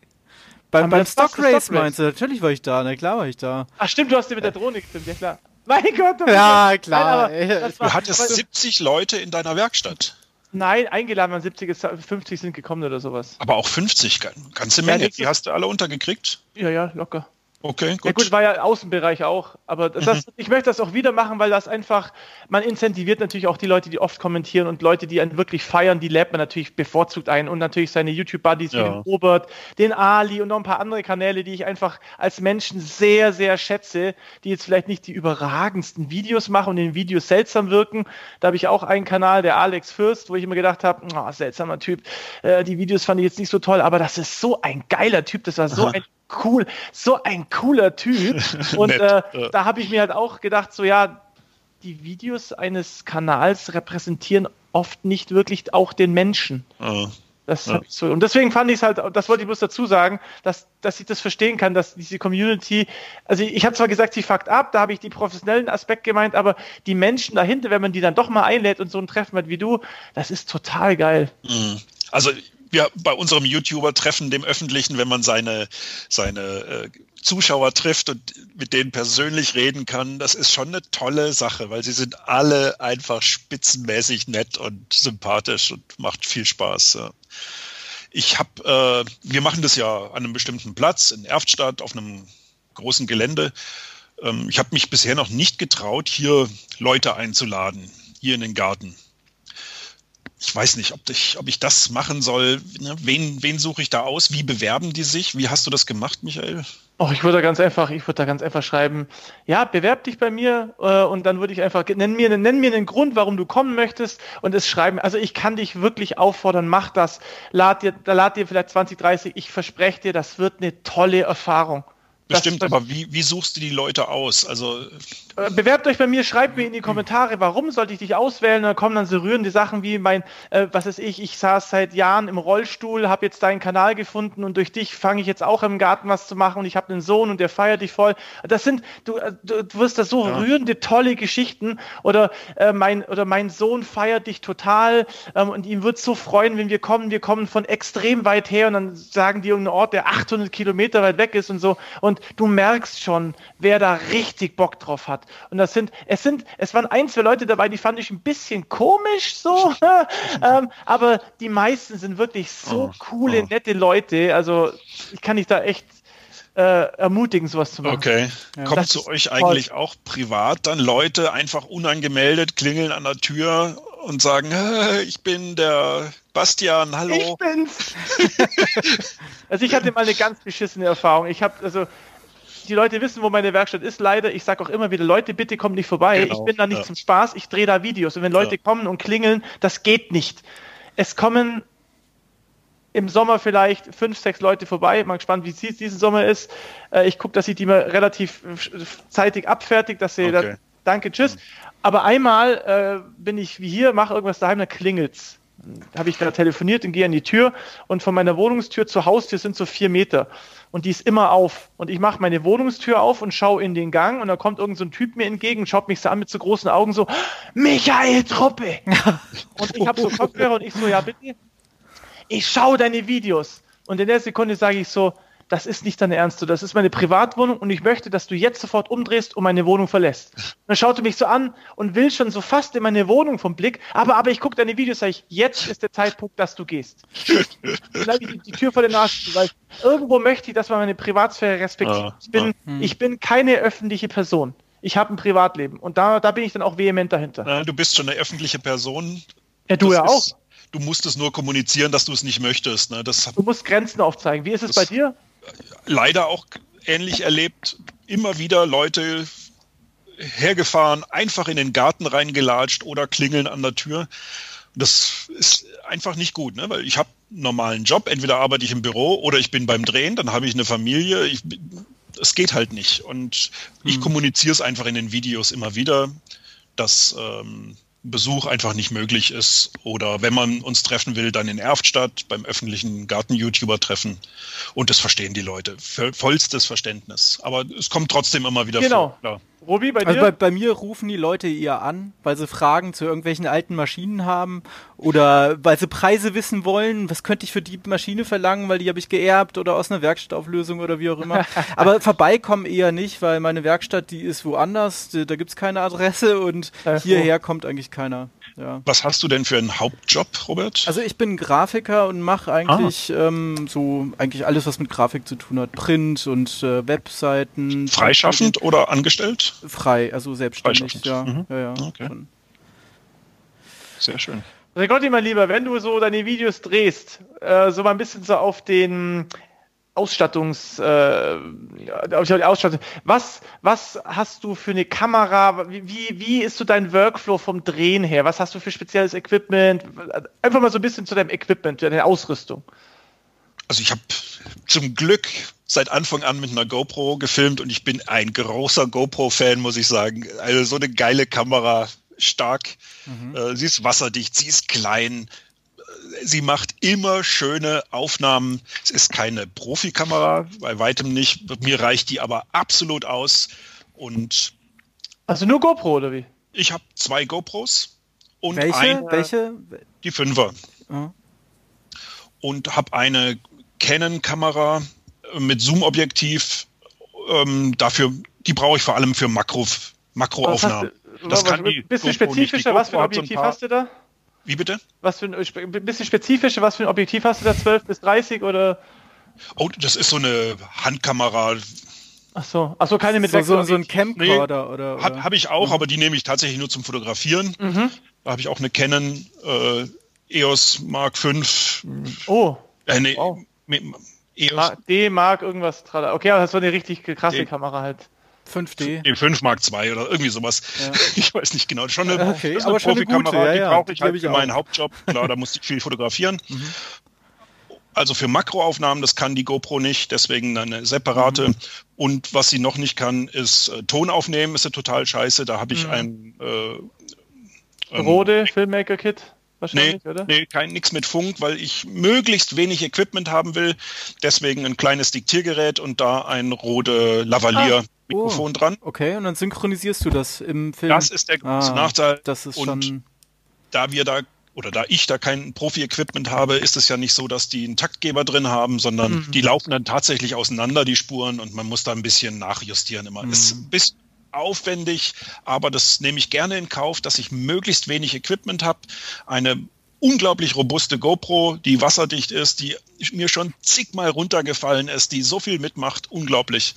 beim beim Stock Race meinst du? Natürlich war ich da. Na klar war ich da. Ach stimmt, du hast dir mit der Drohne gefilmt, ja klar. Mein Gott. Ja, klar. Nein, war, du hattest 70 Leute in deiner Werkstatt. Nein, eingeladen waren 70, 50 sind gekommen oder sowas. Aber auch 50, ganze Menge. Ja, die hast du alle untergekriegt? Ja, ja, locker. Okay, gut. Ja gut, war ja Außenbereich auch. Aber das, mhm. ich möchte das auch wieder machen, weil das einfach, man incentiviert natürlich auch die Leute, die oft kommentieren und Leute, die einen wirklich feiern, die lädt man natürlich bevorzugt ein und natürlich seine YouTube-Buddies ja. wie den Robert, den Ali und noch ein paar andere Kanäle, die ich einfach als Menschen sehr, sehr schätze, die jetzt vielleicht nicht die überragendsten Videos machen und in den Videos seltsam wirken. Da habe ich auch einen Kanal, der Alex Fürst, wo ich immer gedacht habe, oh, seltsamer Typ. Äh, die Videos fand ich jetzt nicht so toll, aber das ist so ein geiler Typ, das war so Aha. ein cool, so ein cooler Typ. Und äh, da habe ich mir halt auch gedacht, so ja, die Videos eines Kanals repräsentieren oft nicht wirklich auch den Menschen. Oh. Das ja. so. Und deswegen fand ich es halt, das wollte ich bloß dazu sagen, dass, dass ich das verstehen kann, dass diese Community, also ich, ich habe zwar gesagt, sie fuckt ab, da habe ich die professionellen Aspekt gemeint, aber die Menschen dahinter, wenn man die dann doch mal einlädt und so ein Treffen hat wie du, das ist total geil. Mhm. Also wir bei unserem YouTuber-Treffen, dem öffentlichen, wenn man seine, seine äh, Zuschauer trifft und mit denen persönlich reden kann, das ist schon eine tolle Sache, weil sie sind alle einfach spitzenmäßig nett und sympathisch und macht viel Spaß. Ja. Ich habe, äh, wir machen das ja an einem bestimmten Platz in Erftstadt auf einem großen Gelände. Ähm, ich habe mich bisher noch nicht getraut, hier Leute einzuladen, hier in den Garten ich weiß nicht, ob ich, ob ich das machen soll. Ne? Wen, wen suche ich da aus? Wie bewerben die sich? Wie hast du das gemacht, Michael? Oh, ich würde da ganz einfach, ich würde da ganz einfach schreiben, ja, bewerb dich bei mir äh, und dann würde ich einfach, nenn mir, nenn mir einen Grund, warum du kommen möchtest und es schreiben. Also ich kann dich wirklich auffordern, mach das. Lad dir, da lad dir vielleicht 20, 30, ich verspreche dir, das wird eine tolle Erfahrung. Bestimmt, aber wie, wie suchst du die Leute aus? Also Bewerbt euch bei mir, schreibt mir in die Kommentare, warum sollte ich dich auswählen? Da kommen dann so rührende Sachen wie mein, äh, was ist ich, ich saß seit Jahren im Rollstuhl, habe jetzt deinen Kanal gefunden und durch dich fange ich jetzt auch im Garten was zu machen und ich habe einen Sohn und der feiert dich voll. Das sind, du, äh, du, du wirst da so ja. rührende, tolle Geschichten oder äh, mein oder mein Sohn feiert dich total ähm, und ihm wird so freuen, wenn wir kommen. Wir kommen von extrem weit her und dann sagen die irgendeinen Ort, der 800 Kilometer weit weg ist und so und du merkst schon, wer da richtig Bock drauf hat. Und das sind, es sind, es waren ein, zwei Leute dabei, die fand ich ein bisschen komisch so, ähm, aber die meisten sind wirklich so oh, coole, oh. nette Leute. Also ich kann dich da echt äh, ermutigen, sowas zu machen. Okay. Ja. Kommt das zu euch eigentlich auch privat dann Leute einfach unangemeldet klingeln an der Tür und sagen, ich bin der Bastian, hallo. Ich bin's. also ich hatte mal eine ganz beschissene Erfahrung. Ich habe also die Leute wissen, wo meine Werkstatt ist, leider. Ich sage auch immer wieder, Leute, bitte kommt nicht vorbei. Genau. Ich bin da nicht ja. zum Spaß, ich drehe da Videos. Und wenn Leute ja. kommen und klingeln, das geht nicht. Es kommen im Sommer vielleicht fünf, sechs Leute vorbei. Mal gespannt, wie es diesen Sommer ist. Äh, ich gucke, dass ich die mal relativ zeitig abfertigt, dass sie okay. da, danke, tschüss. Aber einmal äh, bin ich wie hier, mache irgendwas daheim, dann klingelt's. Habe ich da telefoniert und gehe an die Tür und von meiner Wohnungstür zur Haustür sind so vier Meter und die ist immer auf. Und ich mache meine Wohnungstür auf und schaue in den Gang und da kommt irgend so ein Typ mir entgegen und schaut mich so an mit so großen Augen so, Michael Truppe! und ich habe so Kopfhörer und ich so, ja bitte, ich schaue deine Videos. Und in der Sekunde sage ich so, das ist nicht dein Ernst, das ist meine Privatwohnung und ich möchte, dass du jetzt sofort umdrehst und meine Wohnung verlässt. Und dann schaut er mich so an und will schon so fast in meine Wohnung vom Blick, aber, aber ich gucke deine Videos, sage ich, jetzt ist der Zeitpunkt, dass du gehst. dann habe ich die, die, Tür vor der Nase, weil irgendwo möchte ich, dass man meine Privatsphäre respektiert. Ich bin, ich bin keine öffentliche Person. Ich habe ein Privatleben und da, da bin ich dann auch vehement dahinter. Du bist schon eine öffentliche Person. Ja, du das ja auch. du musst es nur kommunizieren, dass du es nicht möchtest. Ne? Das, du musst Grenzen aufzeigen. Wie ist es bei dir? Leider auch ähnlich erlebt. Immer wieder Leute hergefahren, einfach in den Garten reingelatscht oder klingeln an der Tür. Das ist einfach nicht gut, ne? weil ich habe einen normalen Job. Entweder arbeite ich im Büro oder ich bin beim Drehen, dann habe ich eine Familie. Es geht halt nicht. Und ich hm. kommuniziere es einfach in den Videos immer wieder, dass ähm, Besuch einfach nicht möglich ist. Oder wenn man uns treffen will, dann in Erftstadt beim öffentlichen Garten-YouTuber-Treffen. Und das verstehen die Leute. Vollstes Verständnis. Aber es kommt trotzdem immer wieder genau. vor. Klar. Robi, bei also dir? Also bei, bei, mir rufen die Leute eher an, weil sie Fragen zu irgendwelchen alten Maschinen haben oder weil sie Preise wissen wollen. Was könnte ich für die Maschine verlangen, weil die habe ich geerbt oder aus einer Werkstattauflösung oder wie auch immer. Aber vorbeikommen eher nicht, weil meine Werkstatt, die ist woanders, da gibt es keine Adresse und hierher kommt eigentlich keiner. Ja. Was hast du denn für einen Hauptjob, Robert? Also ich bin Grafiker und mache eigentlich ah. ähm, so eigentlich alles, was mit Grafik zu tun hat. Print und äh, Webseiten. Freischaffend oder angestellt? Frei, also selbstständig, ja. Mhm. ja, ja okay. Sehr schön. Regotti, mein Lieber, wenn du so deine Videos drehst, äh, so mal ein bisschen so auf den Ausstattungs, äh, Ausstattung. Was, was hast du für eine Kamera? Wie, wie ist so dein Workflow vom Drehen her? Was hast du für spezielles Equipment? Einfach mal so ein bisschen zu deinem Equipment, deiner Ausrüstung. Also ich habe zum Glück seit Anfang an mit einer GoPro gefilmt und ich bin ein großer GoPro-Fan, muss ich sagen. Also so eine geile Kamera, stark. Mhm. Äh, sie ist wasserdicht, sie ist klein, sie macht immer schöne Aufnahmen. Es ist keine Profikamera, bei weitem nicht. Mir reicht die aber absolut aus. Und also nur GoPro oder wie? Ich habe zwei GoPros und welche? Ein, welche? Die Fünfer. Mhm. Und habe eine Canon-Kamera mit Zoom-Objektiv. Ähm, dafür, die brauche ich vor allem für Makro, Makroaufnahmen. Das kann die bisschen spezifischer, was für ein Objektiv hast du da? Wie bitte? Was für ein, ein bisschen spezifischer, was für ein Objektiv hast du da? 12 bis 30 oder? Oh, das ist so eine Handkamera. Ach so, ach so, keine mit so, so, so ein Camcorder nee, oder? oder? Habe hab ich auch, mhm. aber die nehme ich tatsächlich nur zum Fotografieren. Mhm. Da habe ich auch eine Canon äh, EOS Mark V. Oh. Äh, nee, wow. EOS. D Mark irgendwas. Okay, aber das war eine richtig krasse D Kamera halt. 5D? Nee, 5 Mark II oder irgendwie sowas. Ja. Ich weiß nicht genau. Schon eine, okay, das ist eine Profikamera, ja, die brauche ich halt für meinen Hauptjob. Klar, da musste ich viel fotografieren. Mhm. Also für Makroaufnahmen, das kann die GoPro nicht, deswegen eine separate. Mhm. Und was sie noch nicht kann, ist äh, Ton aufnehmen, ist ja total scheiße. Da habe ich mhm. ein äh, Rode Filmmaker-Kit wahrscheinlich, nee, oder? Nee, kein nix mit Funk, weil ich möglichst wenig Equipment haben will. Deswegen ein kleines Diktiergerät und da ein Rode Lavalier. Ah. Mikrofon oh, dran. Okay, und dann synchronisierst du das im Film. Das ist der große ah, Nachteil. Das ist und schon. Da wir da oder da ich da kein Profi-Equipment habe, ist es ja nicht so, dass die einen Taktgeber drin haben, sondern mhm. die laufen dann tatsächlich auseinander, die Spuren, und man muss da ein bisschen nachjustieren immer. Mhm. Ist ein bisschen aufwendig, aber das nehme ich gerne in Kauf, dass ich möglichst wenig Equipment habe. Eine unglaublich robuste GoPro, die wasserdicht ist, die mir schon zigmal runtergefallen ist, die so viel mitmacht, unglaublich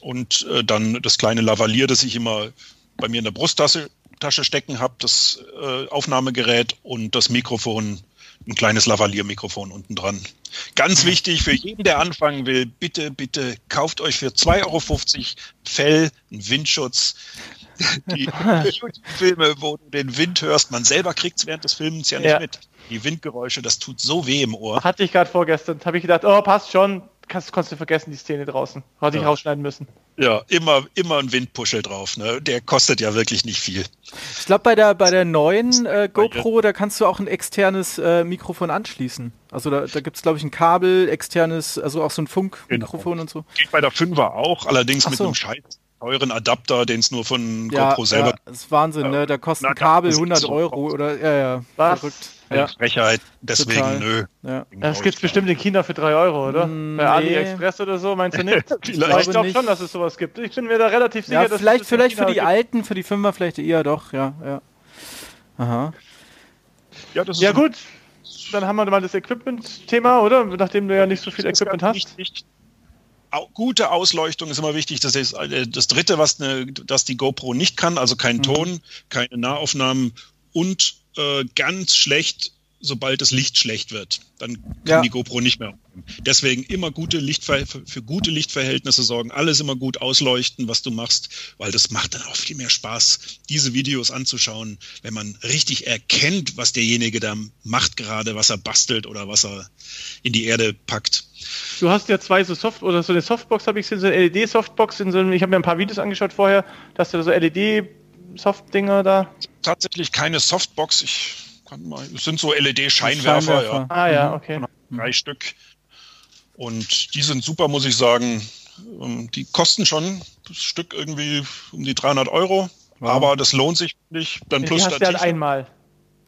und äh, dann das kleine Lavalier, das ich immer bei mir in der Brusttasche Tasche stecken habe, das äh, Aufnahmegerät und das Mikrofon, ein kleines Lavalier-Mikrofon unten dran. Ganz wichtig für jeden, der anfangen will, bitte, bitte kauft euch für 2,50 Euro Fell, einen Windschutz. Die Filme, wo du den Wind hörst, man selber kriegt es während des Films ja nicht ja. mit. Die Windgeräusche, das tut so weh im Ohr. Hatte ich gerade vorgestern, habe ich gedacht, oh, passt schon, kannst, konntest du vergessen, die Szene draußen. Hatte ja. ich rausschneiden müssen. Ja, immer, immer ein Windpuschel drauf. Ne? Der kostet ja wirklich nicht viel. Ich glaube, bei der, bei der neuen äh, GoPro, da kannst du auch ein externes äh, Mikrofon anschließen. Also da, da gibt es, glaube ich, ein Kabel, externes, also auch so ein Funkmikrofon genau. und so. Geht bei der 5er auch, allerdings so. mit einem Scheiß teuren Adapter, den es nur von ja, GoPro selber. Ja, das ist Wahnsinn, ne? Da kostet ein Kabel 100 Euro oder ja, ja, Was? verrückt. Ja. Frechheit, deswegen Total. nö. Ja. Das gibt es bestimmt in China für 3 Euro, oder? Mm, Bei AliExpress oder so, meinst du nicht? ich glaube schon, dass es sowas gibt. Ich bin mir da relativ sicher, ja, dass vielleicht, es vielleicht für die gibt. alten, für die Fünfer vielleicht eher doch, ja, ja. Aha. Ja, ja gut, dann haben wir mal das Equipment-Thema, oder? Nachdem du ja nicht so viel Equipment hast. Nicht, nicht gute Ausleuchtung ist immer wichtig. Das ist äh, das dritte, was, eine, das die GoPro nicht kann, also kein mhm. Ton, keine Nahaufnahmen und äh, ganz schlecht sobald das Licht schlecht wird. Dann kann ja. die GoPro nicht mehr. Deswegen immer gute Lichtver für gute Lichtverhältnisse sorgen, alles immer gut ausleuchten, was du machst, weil das macht dann auch viel mehr Spaß, diese Videos anzuschauen, wenn man richtig erkennt, was derjenige da macht gerade, was er bastelt oder was er in die Erde packt. Du hast ja zwei so Soft oder so eine Softbox habe ich gesehen, so eine LED-Softbox in so einem, ich habe mir ein paar Videos angeschaut vorher, dass du so LED Soft-Dinger da? Tatsächlich keine Softbox. Ich kann mal, es sind so LED-Scheinwerfer, Scheinwerfer. ja. Ah ja, okay. Genau. Drei Stück. Und die sind super, muss ich sagen. Ähm, die kosten schon das Stück irgendwie um die 300 Euro. Wow. Aber das lohnt sich nicht. Dann plus die hast du halt einmal.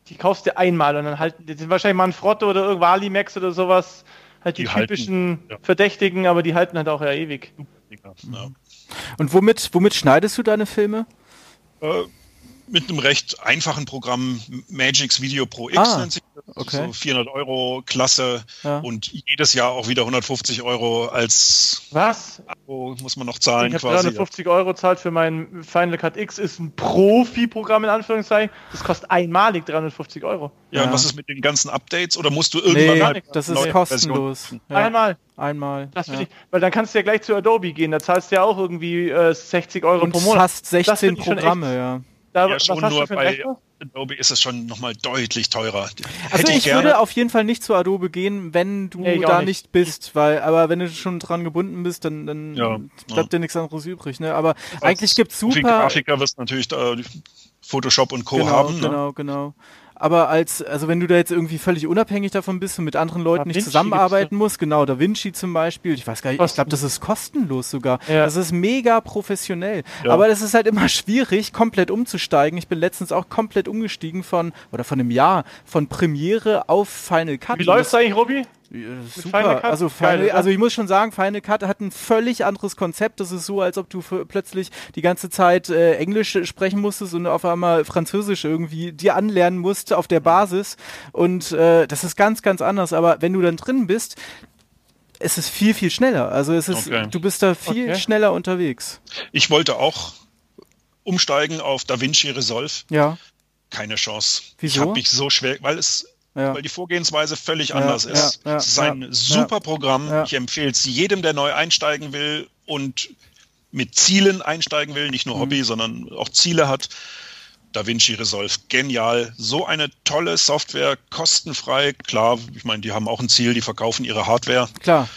Die kaufst du einmal und dann halt, die sind wahrscheinlich Manfrotto oder irgendwo Alimax oder sowas. Halt die, die typischen halten, ja. Verdächtigen, aber die halten halt auch ja ewig. Ja. Und womit, womit schneidest du deine Filme? Äh, mit einem recht einfachen Programm, Magix Video Pro X ah, nennt sich das. Okay. So 400 Euro Klasse ja. und jedes Jahr auch wieder 150 Euro als Was? Abo muss man noch zahlen. Ich habe 350 Euro zahlt für mein Final Cut X, ist ein Profi-Programm in Anführungszeichen. Das kostet einmalig 350 Euro. Ja, ja, und was ist mit den ganzen Updates? Oder musst du irgendwann nee, halt das ist kostenlos. Ja. Einmal. Einmal. Das ja. ich, weil dann kannst du ja gleich zu Adobe gehen, da zahlst du ja auch irgendwie äh, 60 Euro und pro Monat. Fast 16 Programme, ja. Da, ja, schon nur bei Adobe ist es schon nochmal deutlich teurer. Also Hätte ich, ich würde auf jeden Fall nicht zu Adobe gehen, wenn du nee, da nicht. nicht. bist, weil, aber wenn du schon dran gebunden bist, dann, dann ja, bleibt ja. dir nichts anderes übrig, ne? Aber Als eigentlich gibt's super. Grafiker wirst natürlich da Photoshop und Co. Genau, haben. Ne? Genau, genau aber als, also wenn du da jetzt irgendwie völlig unabhängig davon bist und mit anderen Leuten da nicht zusammenarbeiten musst, genau, Da Vinci zum Beispiel, ich weiß gar nicht, ich glaube, das ist kostenlos sogar. Ja. Das ist mega professionell. Ja. Aber das ist halt immer schwierig, komplett umzusteigen. Ich bin letztens auch komplett umgestiegen von, oder von einem Jahr, von Premiere auf Final Cut. Wie läuft's eigentlich, Robby? Super. Also, Final, also ich muss schon sagen, Final Cut hat ein völlig anderes Konzept. Das ist so, als ob du plötzlich die ganze Zeit äh, Englisch sprechen musstest und auf einmal Französisch irgendwie dir anlernen musst auf der Basis. Und äh, das ist ganz, ganz anders. Aber wenn du dann drin bist, es ist viel, viel schneller. Also es ist, okay. du bist da viel okay. schneller unterwegs. Ich wollte auch umsteigen auf DaVinci Resolve. Ja. Keine Chance. Wieso? Ich habe mich so schwer, weil es ja. weil die Vorgehensweise völlig ja, anders ist. Es ist ein super Programm. Ich empfehle es jedem, der neu einsteigen will und mit Zielen einsteigen will, nicht nur mhm. Hobby, sondern auch Ziele hat. DaVinci Resolve, genial. So eine tolle Software, kostenfrei. Klar, ich meine, die haben auch ein Ziel, die verkaufen ihre Hardware. Klar.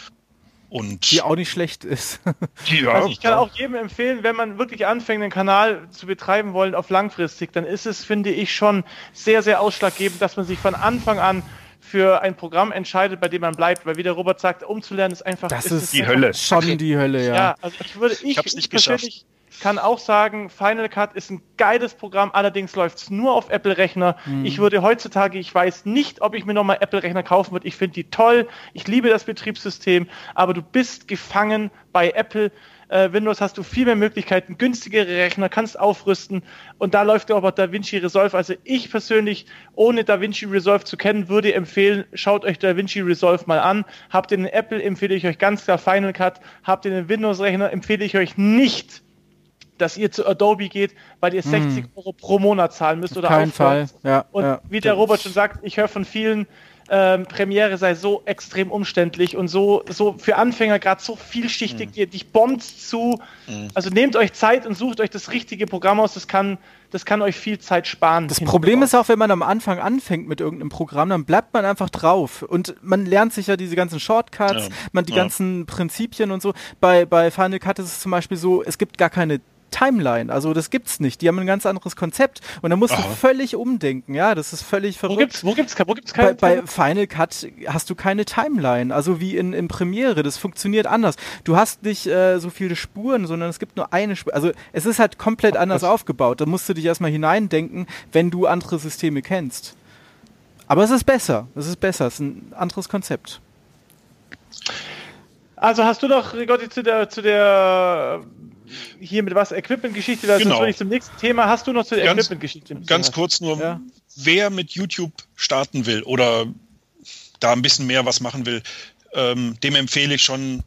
Und die auch nicht schlecht ist. ja, also ich kann auch jedem empfehlen, wenn man wirklich anfängt, einen Kanal zu betreiben wollen auf langfristig, dann ist es, finde ich, schon sehr, sehr ausschlaggebend, dass man sich von Anfang an für ein Programm entscheidet, bei dem man bleibt, weil wie der Robert sagt, umzulernen ist einfach das ist, ist die Hölle. Schon die Hölle, ja. Ja, also ich würde ich, ich, ich persönlich kann auch sagen, Final Cut ist ein geiles Programm, allerdings läuft es nur auf Apple-Rechner. Mhm. Ich würde heutzutage, ich weiß nicht, ob ich mir nochmal Apple-Rechner kaufen würde. Ich finde die toll, ich liebe das Betriebssystem, aber du bist gefangen bei Apple. Äh, Windows hast du viel mehr Möglichkeiten, günstigere Rechner, kannst aufrüsten und da läuft ja auch DaVinci Resolve. Also ich persönlich, ohne DaVinci Resolve zu kennen, würde empfehlen, schaut euch DaVinci Resolve mal an. Habt ihr einen Apple, empfehle ich euch ganz klar Final Cut. Habt ihr einen Windows-Rechner, empfehle ich euch nicht dass ihr zu Adobe geht, weil ihr 60 hm. Euro pro Monat zahlen müsst oder Kein Fall. Ja, und ja. wie der Robert schon sagt, ich höre von vielen, ähm, Premiere sei so extrem umständlich und so, so für Anfänger gerade so vielschichtig, mhm. dich bombt zu. Mhm. Also nehmt euch Zeit und sucht euch das richtige Programm aus, das kann, das kann euch viel Zeit sparen. Das Problem drauf. ist auch, wenn man am Anfang anfängt mit irgendeinem Programm, dann bleibt man einfach drauf und man lernt sich ja diese ganzen Shortcuts, ja. man die ja. ganzen Prinzipien und so. Bei, bei Final Cut ist es zum Beispiel so, es gibt gar keine Timeline. Also das gibt's nicht. Die haben ein ganz anderes Konzept und da musst Aha. du völlig umdenken. Ja, das ist völlig verrückt. Wo gibt's, wo gibt's, wo gibt's keine bei, bei Final Cut hast du keine Timeline. Also wie in, in Premiere. Das funktioniert anders. Du hast nicht äh, so viele Spuren, sondern es gibt nur eine Spur. Also es ist halt komplett anders Was? aufgebaut. Da musst du dich erstmal hineindenken, wenn du andere Systeme kennst. Aber es ist besser. Es ist besser. Es ist ein anderes Konzept. Also hast du noch, Rigotti, zu der, zu der hier mit was Equipment-Geschichte, da genau. sind zum nächsten Thema. Hast du noch zur Equipment-Geschichte? Ganz kurz nur, ja? wer mit YouTube starten will oder da ein bisschen mehr was machen will, ähm, dem empfehle ich schon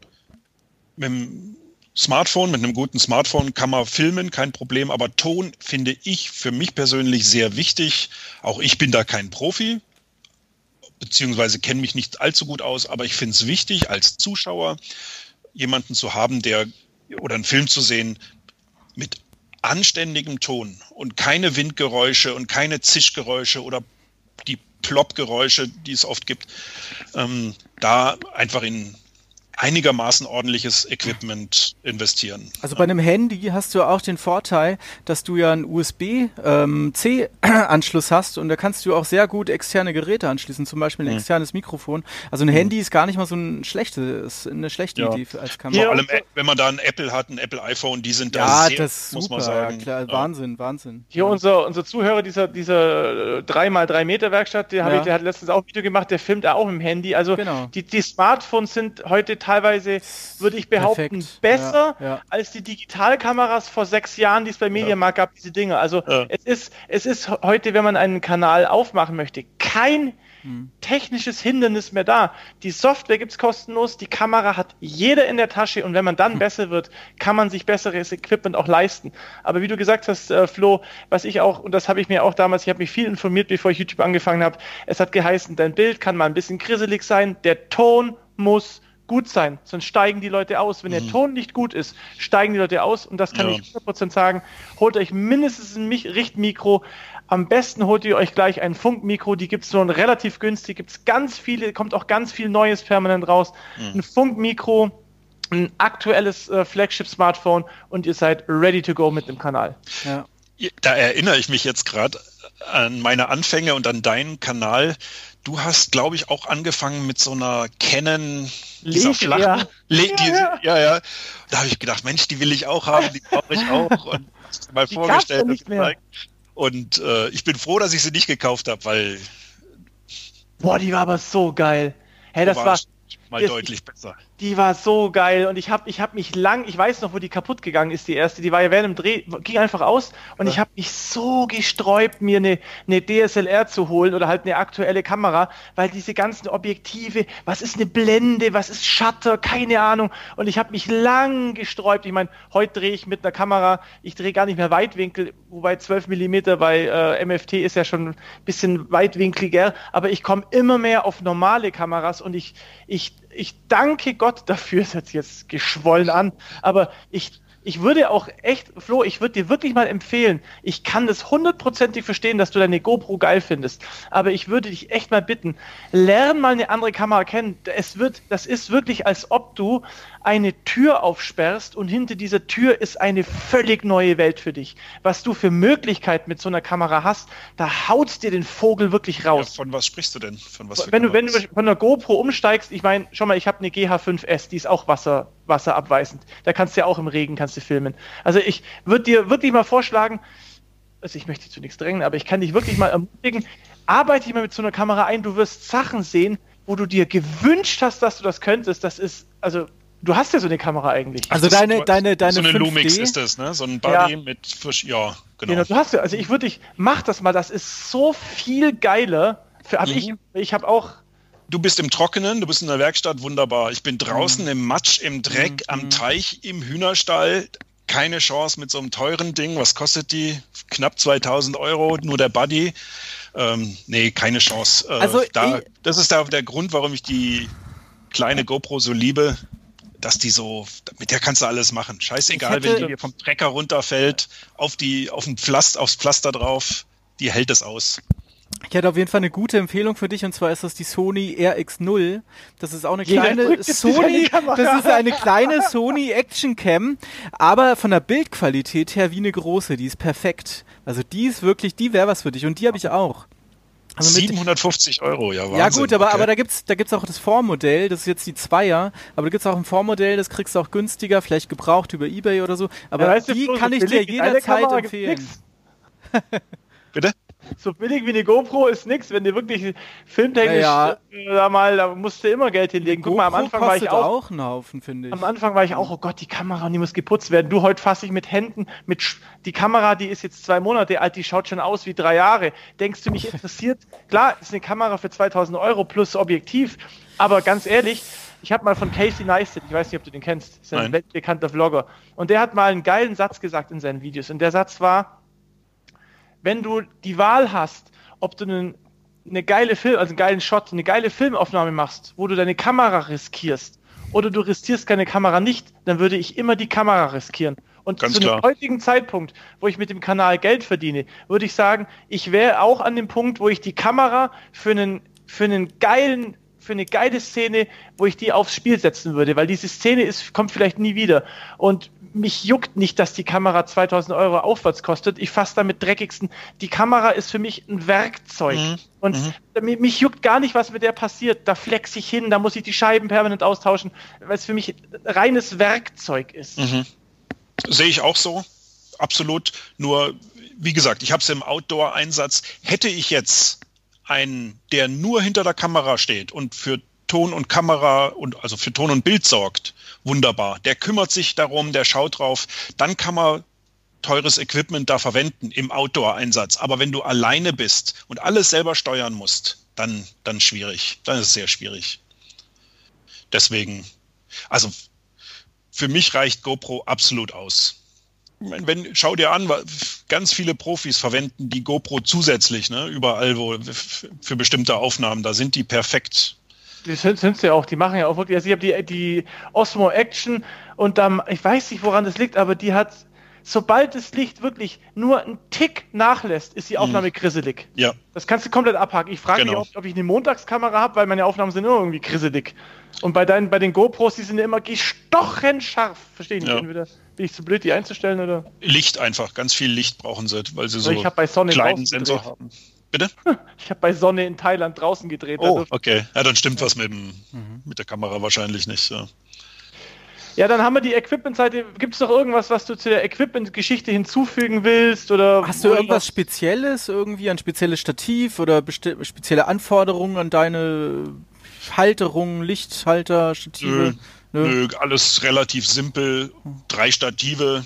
mit dem Smartphone, mit einem guten Smartphone kann man filmen, kein Problem, aber Ton finde ich für mich persönlich sehr wichtig. Auch ich bin da kein Profi, beziehungsweise kenne mich nicht allzu gut aus, aber ich finde es wichtig, als Zuschauer jemanden zu haben, der oder einen Film zu sehen mit anständigem Ton und keine Windgeräusche und keine Zischgeräusche oder die Ploppgeräusche, die es oft gibt, ähm, da einfach in einigermaßen ordentliches Equipment investieren. Also bei einem Handy hast du auch den Vorteil, dass du ja einen USB-C-Anschluss ähm, hast und da kannst du auch sehr gut externe Geräte anschließen, zum Beispiel ein mhm. externes Mikrofon. Also ein mhm. Handy ist gar nicht mal so ein schlechtes, eine schlechte ja. Idee als Kamera. Vor allem, wenn man da ein Apple hat, ein Apple iPhone, die sind da ja, sehr, das muss super, man sagen. Ja, klar, ja. Wahnsinn, Wahnsinn. Hier ja. unser, unser Zuhörer dieser, dieser 3x3 Meter Werkstatt, der, ich, der hat letztens auch ein Video gemacht, der filmt auch mit dem Handy. Also genau. die, die Smartphones sind heute teilweise, würde ich behaupten, Perfekt. besser ja, ja. als die Digitalkameras vor sechs Jahren, die es bei Mediamarkt ja. gab, diese Dinge. Also es ist, es ist heute, wenn man einen Kanal aufmachen möchte, kein hm. technisches Hindernis mehr da. Die Software gibt es kostenlos, die Kamera hat jeder in der Tasche und wenn man dann hm. besser wird, kann man sich besseres Equipment auch leisten. Aber wie du gesagt hast, äh, Flo, was ich auch, und das habe ich mir auch damals, ich habe mich viel informiert, bevor ich YouTube angefangen habe, es hat geheißen, dein Bild kann mal ein bisschen grisselig sein, der Ton muss gut sein, sonst steigen die Leute aus. Wenn mhm. der Ton nicht gut ist, steigen die Leute aus und das kann ja. ich 100% sagen. Holt euch mindestens ein Richtmikro. Am besten holt ihr euch gleich ein Funkmikro, die gibt es nur relativ günstig, gibt es ganz viele, kommt auch ganz viel Neues permanent raus. Mhm. Ein Funkmikro, ein aktuelles äh, Flagship-Smartphone und ihr seid ready to go mit dem Kanal. Ja. Da erinnere ich mich jetzt gerade an meine Anfänge und an deinen Kanal. Du hast, glaube ich, auch angefangen mit so einer Canon, dieser flachen, ja. Le die, ja, ja. ja. Da habe ich gedacht, Mensch, die will ich auch haben, die brauche ich auch und mal die vorgestellt und gezeigt. Und äh, ich bin froh, dass ich sie nicht gekauft habe, weil. Boah, die war aber so geil. Hey, das war mal das, deutlich besser. Die war so geil und ich habe ich hab mich lang, ich weiß noch, wo die kaputt gegangen ist, die erste, die war ja während dem Dreh, ging einfach aus und ja. ich habe mich so gesträubt, mir eine, eine DSLR zu holen oder halt eine aktuelle Kamera, weil diese ganzen Objektive, was ist eine Blende, was ist Shutter, keine Ahnung und ich habe mich lang gesträubt. Ich meine, heute drehe ich mit einer Kamera, ich drehe gar nicht mehr Weitwinkel, wobei 12 mm bei äh, MFT ist ja schon ein bisschen weitwinkliger, aber ich komme immer mehr auf normale Kameras und ich, ich, ich danke Gott dafür, das hört jetzt geschwollen an, aber ich, ich würde auch echt, Flo, ich würde dir wirklich mal empfehlen, ich kann das hundertprozentig verstehen, dass du deine GoPro geil findest, aber ich würde dich echt mal bitten, lern mal eine andere Kamera kennen. Es wird, das ist wirklich, als ob du eine Tür aufsperrst und hinter dieser Tür ist eine völlig neue Welt für dich. Was du für Möglichkeiten mit so einer Kamera hast, da haut's dir den Vogel wirklich raus. Ja, von was sprichst du denn? Von was wenn du, wenn du von der GoPro umsteigst, ich meine, schau mal, ich habe eine GH5S, die ist auch Wasser, wasserabweisend. Da kannst du ja auch im Regen kannst du filmen. Also ich würde dir wirklich mal vorschlagen, also ich möchte dich zu nichts drängen, aber ich kann dich wirklich mal ermutigen, arbeite dich mal mit so einer Kamera ein, du wirst Sachen sehen, wo du dir gewünscht hast, dass du das könntest. Das ist, also Du hast ja so eine Kamera eigentlich. Also das deine, deine, deine So eine 5D. Lumix ist das, ne? So ein Body ja. mit, ja, genau. genau. Du hast ja, also ich würde dich, mach das mal, das ist so viel geiler. Für, hab mhm. Ich, ich habe auch. Du bist im Trockenen, du bist in der Werkstatt, wunderbar. Ich bin draußen mhm. im Matsch, im Dreck, mhm. am Teich, im Hühnerstall. Keine Chance mit so einem teuren Ding. Was kostet die? Knapp 2000 Euro, nur der Buddy. Ähm, nee, keine Chance. Äh, also da, das ist da der Grund, warum ich die kleine GoPro so liebe dass die so, mit der kannst du alles machen. Scheißegal, hätte, wenn die dir vom Trecker runterfällt, auf die, auf den Pflaster, aufs Pflaster drauf, die hält es aus. Ich hätte auf jeden Fall eine gute Empfehlung für dich und zwar ist das die Sony RX0. Das ist auch eine kleine Sony, das ist eine kleine Sony Action Cam, aber von der Bildqualität her wie eine große, die ist perfekt. Also die ist wirklich, die wäre was für dich und die habe ich auch. Also 750 Euro, ja, Wahnsinn. Ja gut, aber, okay. aber da gibt's da gibt's auch das Vormodell, das ist jetzt die Zweier, aber da gibt's auch ein Vormodell, das kriegst du auch günstiger, vielleicht gebraucht über Ebay oder so, aber ja, die kann ich dir jederzeit empfehlen. Bitte? So billig wie eine GoPro ist nix, wenn du wirklich filmtechnisch ja, ja. Äh, da mal, da musst du immer Geld hinlegen. Guck mal, am Anfang war ich auch, auch einen Haufen, finde ich. Am Anfang war ich auch, oh Gott, die Kamera, die muss geputzt werden. Du heute fasse ich mit Händen, mit die Kamera, die ist jetzt zwei Monate alt, die schaut schon aus wie drei Jahre. Denkst du, mich interessiert? Klar, ist eine Kamera für 2000 Euro plus Objektiv, aber ganz ehrlich, ich habe mal von Casey Neistat, ich weiß nicht, ob du den kennst, ist ein weltbekannter Vlogger, und der hat mal einen geilen Satz gesagt in seinen Videos. Und der Satz war, wenn du die Wahl hast, ob du einen eine geile Film, also einen geilen Shot, eine geile Filmaufnahme machst, wo du deine Kamera riskierst, oder du riskierst keine Kamera nicht, dann würde ich immer die Kamera riskieren. Und Ganz zu dem heutigen Zeitpunkt, wo ich mit dem Kanal Geld verdiene, würde ich sagen, ich wäre auch an dem Punkt, wo ich die Kamera für einen, für einen geilen für eine geile Szene, wo ich die aufs Spiel setzen würde, weil diese Szene ist, kommt vielleicht nie wieder. Und mich juckt nicht, dass die Kamera 2000 Euro aufwärts kostet. Ich fasse damit dreckigsten. Die Kamera ist für mich ein Werkzeug. Mhm. Und mhm. mich juckt gar nicht, was mit der passiert. Da flex ich hin, da muss ich die Scheiben permanent austauschen, weil es für mich reines Werkzeug ist. Mhm. Sehe ich auch so. Absolut. Nur, wie gesagt, ich habe es im Outdoor-Einsatz. Hätte ich jetzt einen, der nur hinter der Kamera steht und für Ton und Kamera und also für Ton und Bild sorgt, wunderbar. Der kümmert sich darum, der schaut drauf. Dann kann man teures Equipment da verwenden im Outdoor-Einsatz. Aber wenn du alleine bist und alles selber steuern musst, dann, dann schwierig. Dann ist es sehr schwierig. Deswegen, also für mich reicht GoPro absolut aus. Wenn, schau dir an, ganz viele Profis verwenden die GoPro zusätzlich, ne, überall wo für bestimmte Aufnahmen, da sind die perfekt die sind es ja auch, die machen ja auch wirklich, also ich habe die, die Osmo Action und dann, ich weiß nicht, woran das liegt, aber die hat, sobald das Licht wirklich nur einen Tick nachlässt, ist die mhm. Aufnahme mhm. grisselig. Ja. Das kannst du komplett abhaken. Ich frage genau. mich, ob, ob, ich eine Montagskamera habe, weil meine Aufnahmen sind immer irgendwie grisselig. Und bei, deinen, bei den GoPros, die sind immer gestochen scharf. Verstehe ich nicht, ja. entweder bin ich zu blöd, die einzustellen oder? Licht einfach, ganz viel Licht brauchen sie, weil sie so ich bei Sonne kleinen Sensor haben. Bitte? Ich habe bei Sonne in Thailand draußen gedreht. Oh, okay. Ja, dann stimmt was mit, dem, mhm. mit der Kamera wahrscheinlich nicht. Ja. Ja, dann haben wir die Equipment-Seite. Gibt es noch irgendwas, was du zu der Equipment-Geschichte hinzufügen willst? Oder Hast du irgendwas Spezielles, irgendwie ein spezielles Stativ oder spezielle Anforderungen an deine Halterung, Lichthalter, Stative? Nö, Nö. alles relativ simpel. Drei Stative.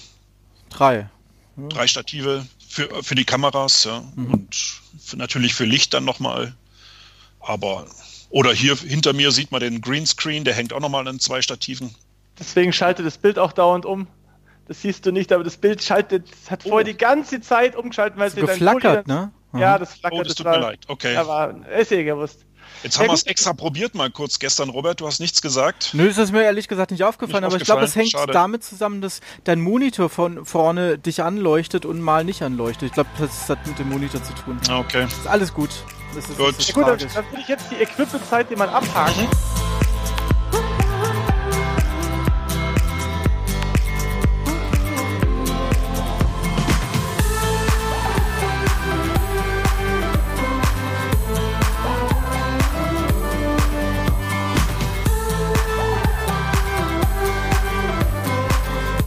Drei. Ja. Drei Stative für, für die Kameras, ja. Mhm. Und natürlich für Licht dann nochmal. Aber, oder hier hinter mir sieht man den Greenscreen, der hängt auch nochmal an zwei Stativen. Deswegen schaltet das Bild auch dauernd um. Das siehst du nicht, aber das Bild schaltet, hat vorher oh. die ganze Zeit umgeschaltet, weil es dir dann ne? Ja, das flackert. Oh, das tut war, mir leid. Okay. Aber ist eh gewusst. Jetzt haben wir es extra probiert mal kurz gestern, Robert. Du hast nichts gesagt. Nö, das ist mir ehrlich gesagt nicht aufgefallen, nicht aber aufgefallen. ich glaube, es hängt Schade. damit zusammen, dass dein Monitor von vorne dich anleuchtet und mal nicht anleuchtet. Ich glaube, das hat mit dem Monitor zu tun. Okay. Ist alles gut. Das ist, gut. Das ist gut, dann, dann würde ich jetzt die Equipment-Zeit, die man abhaken. Mhm.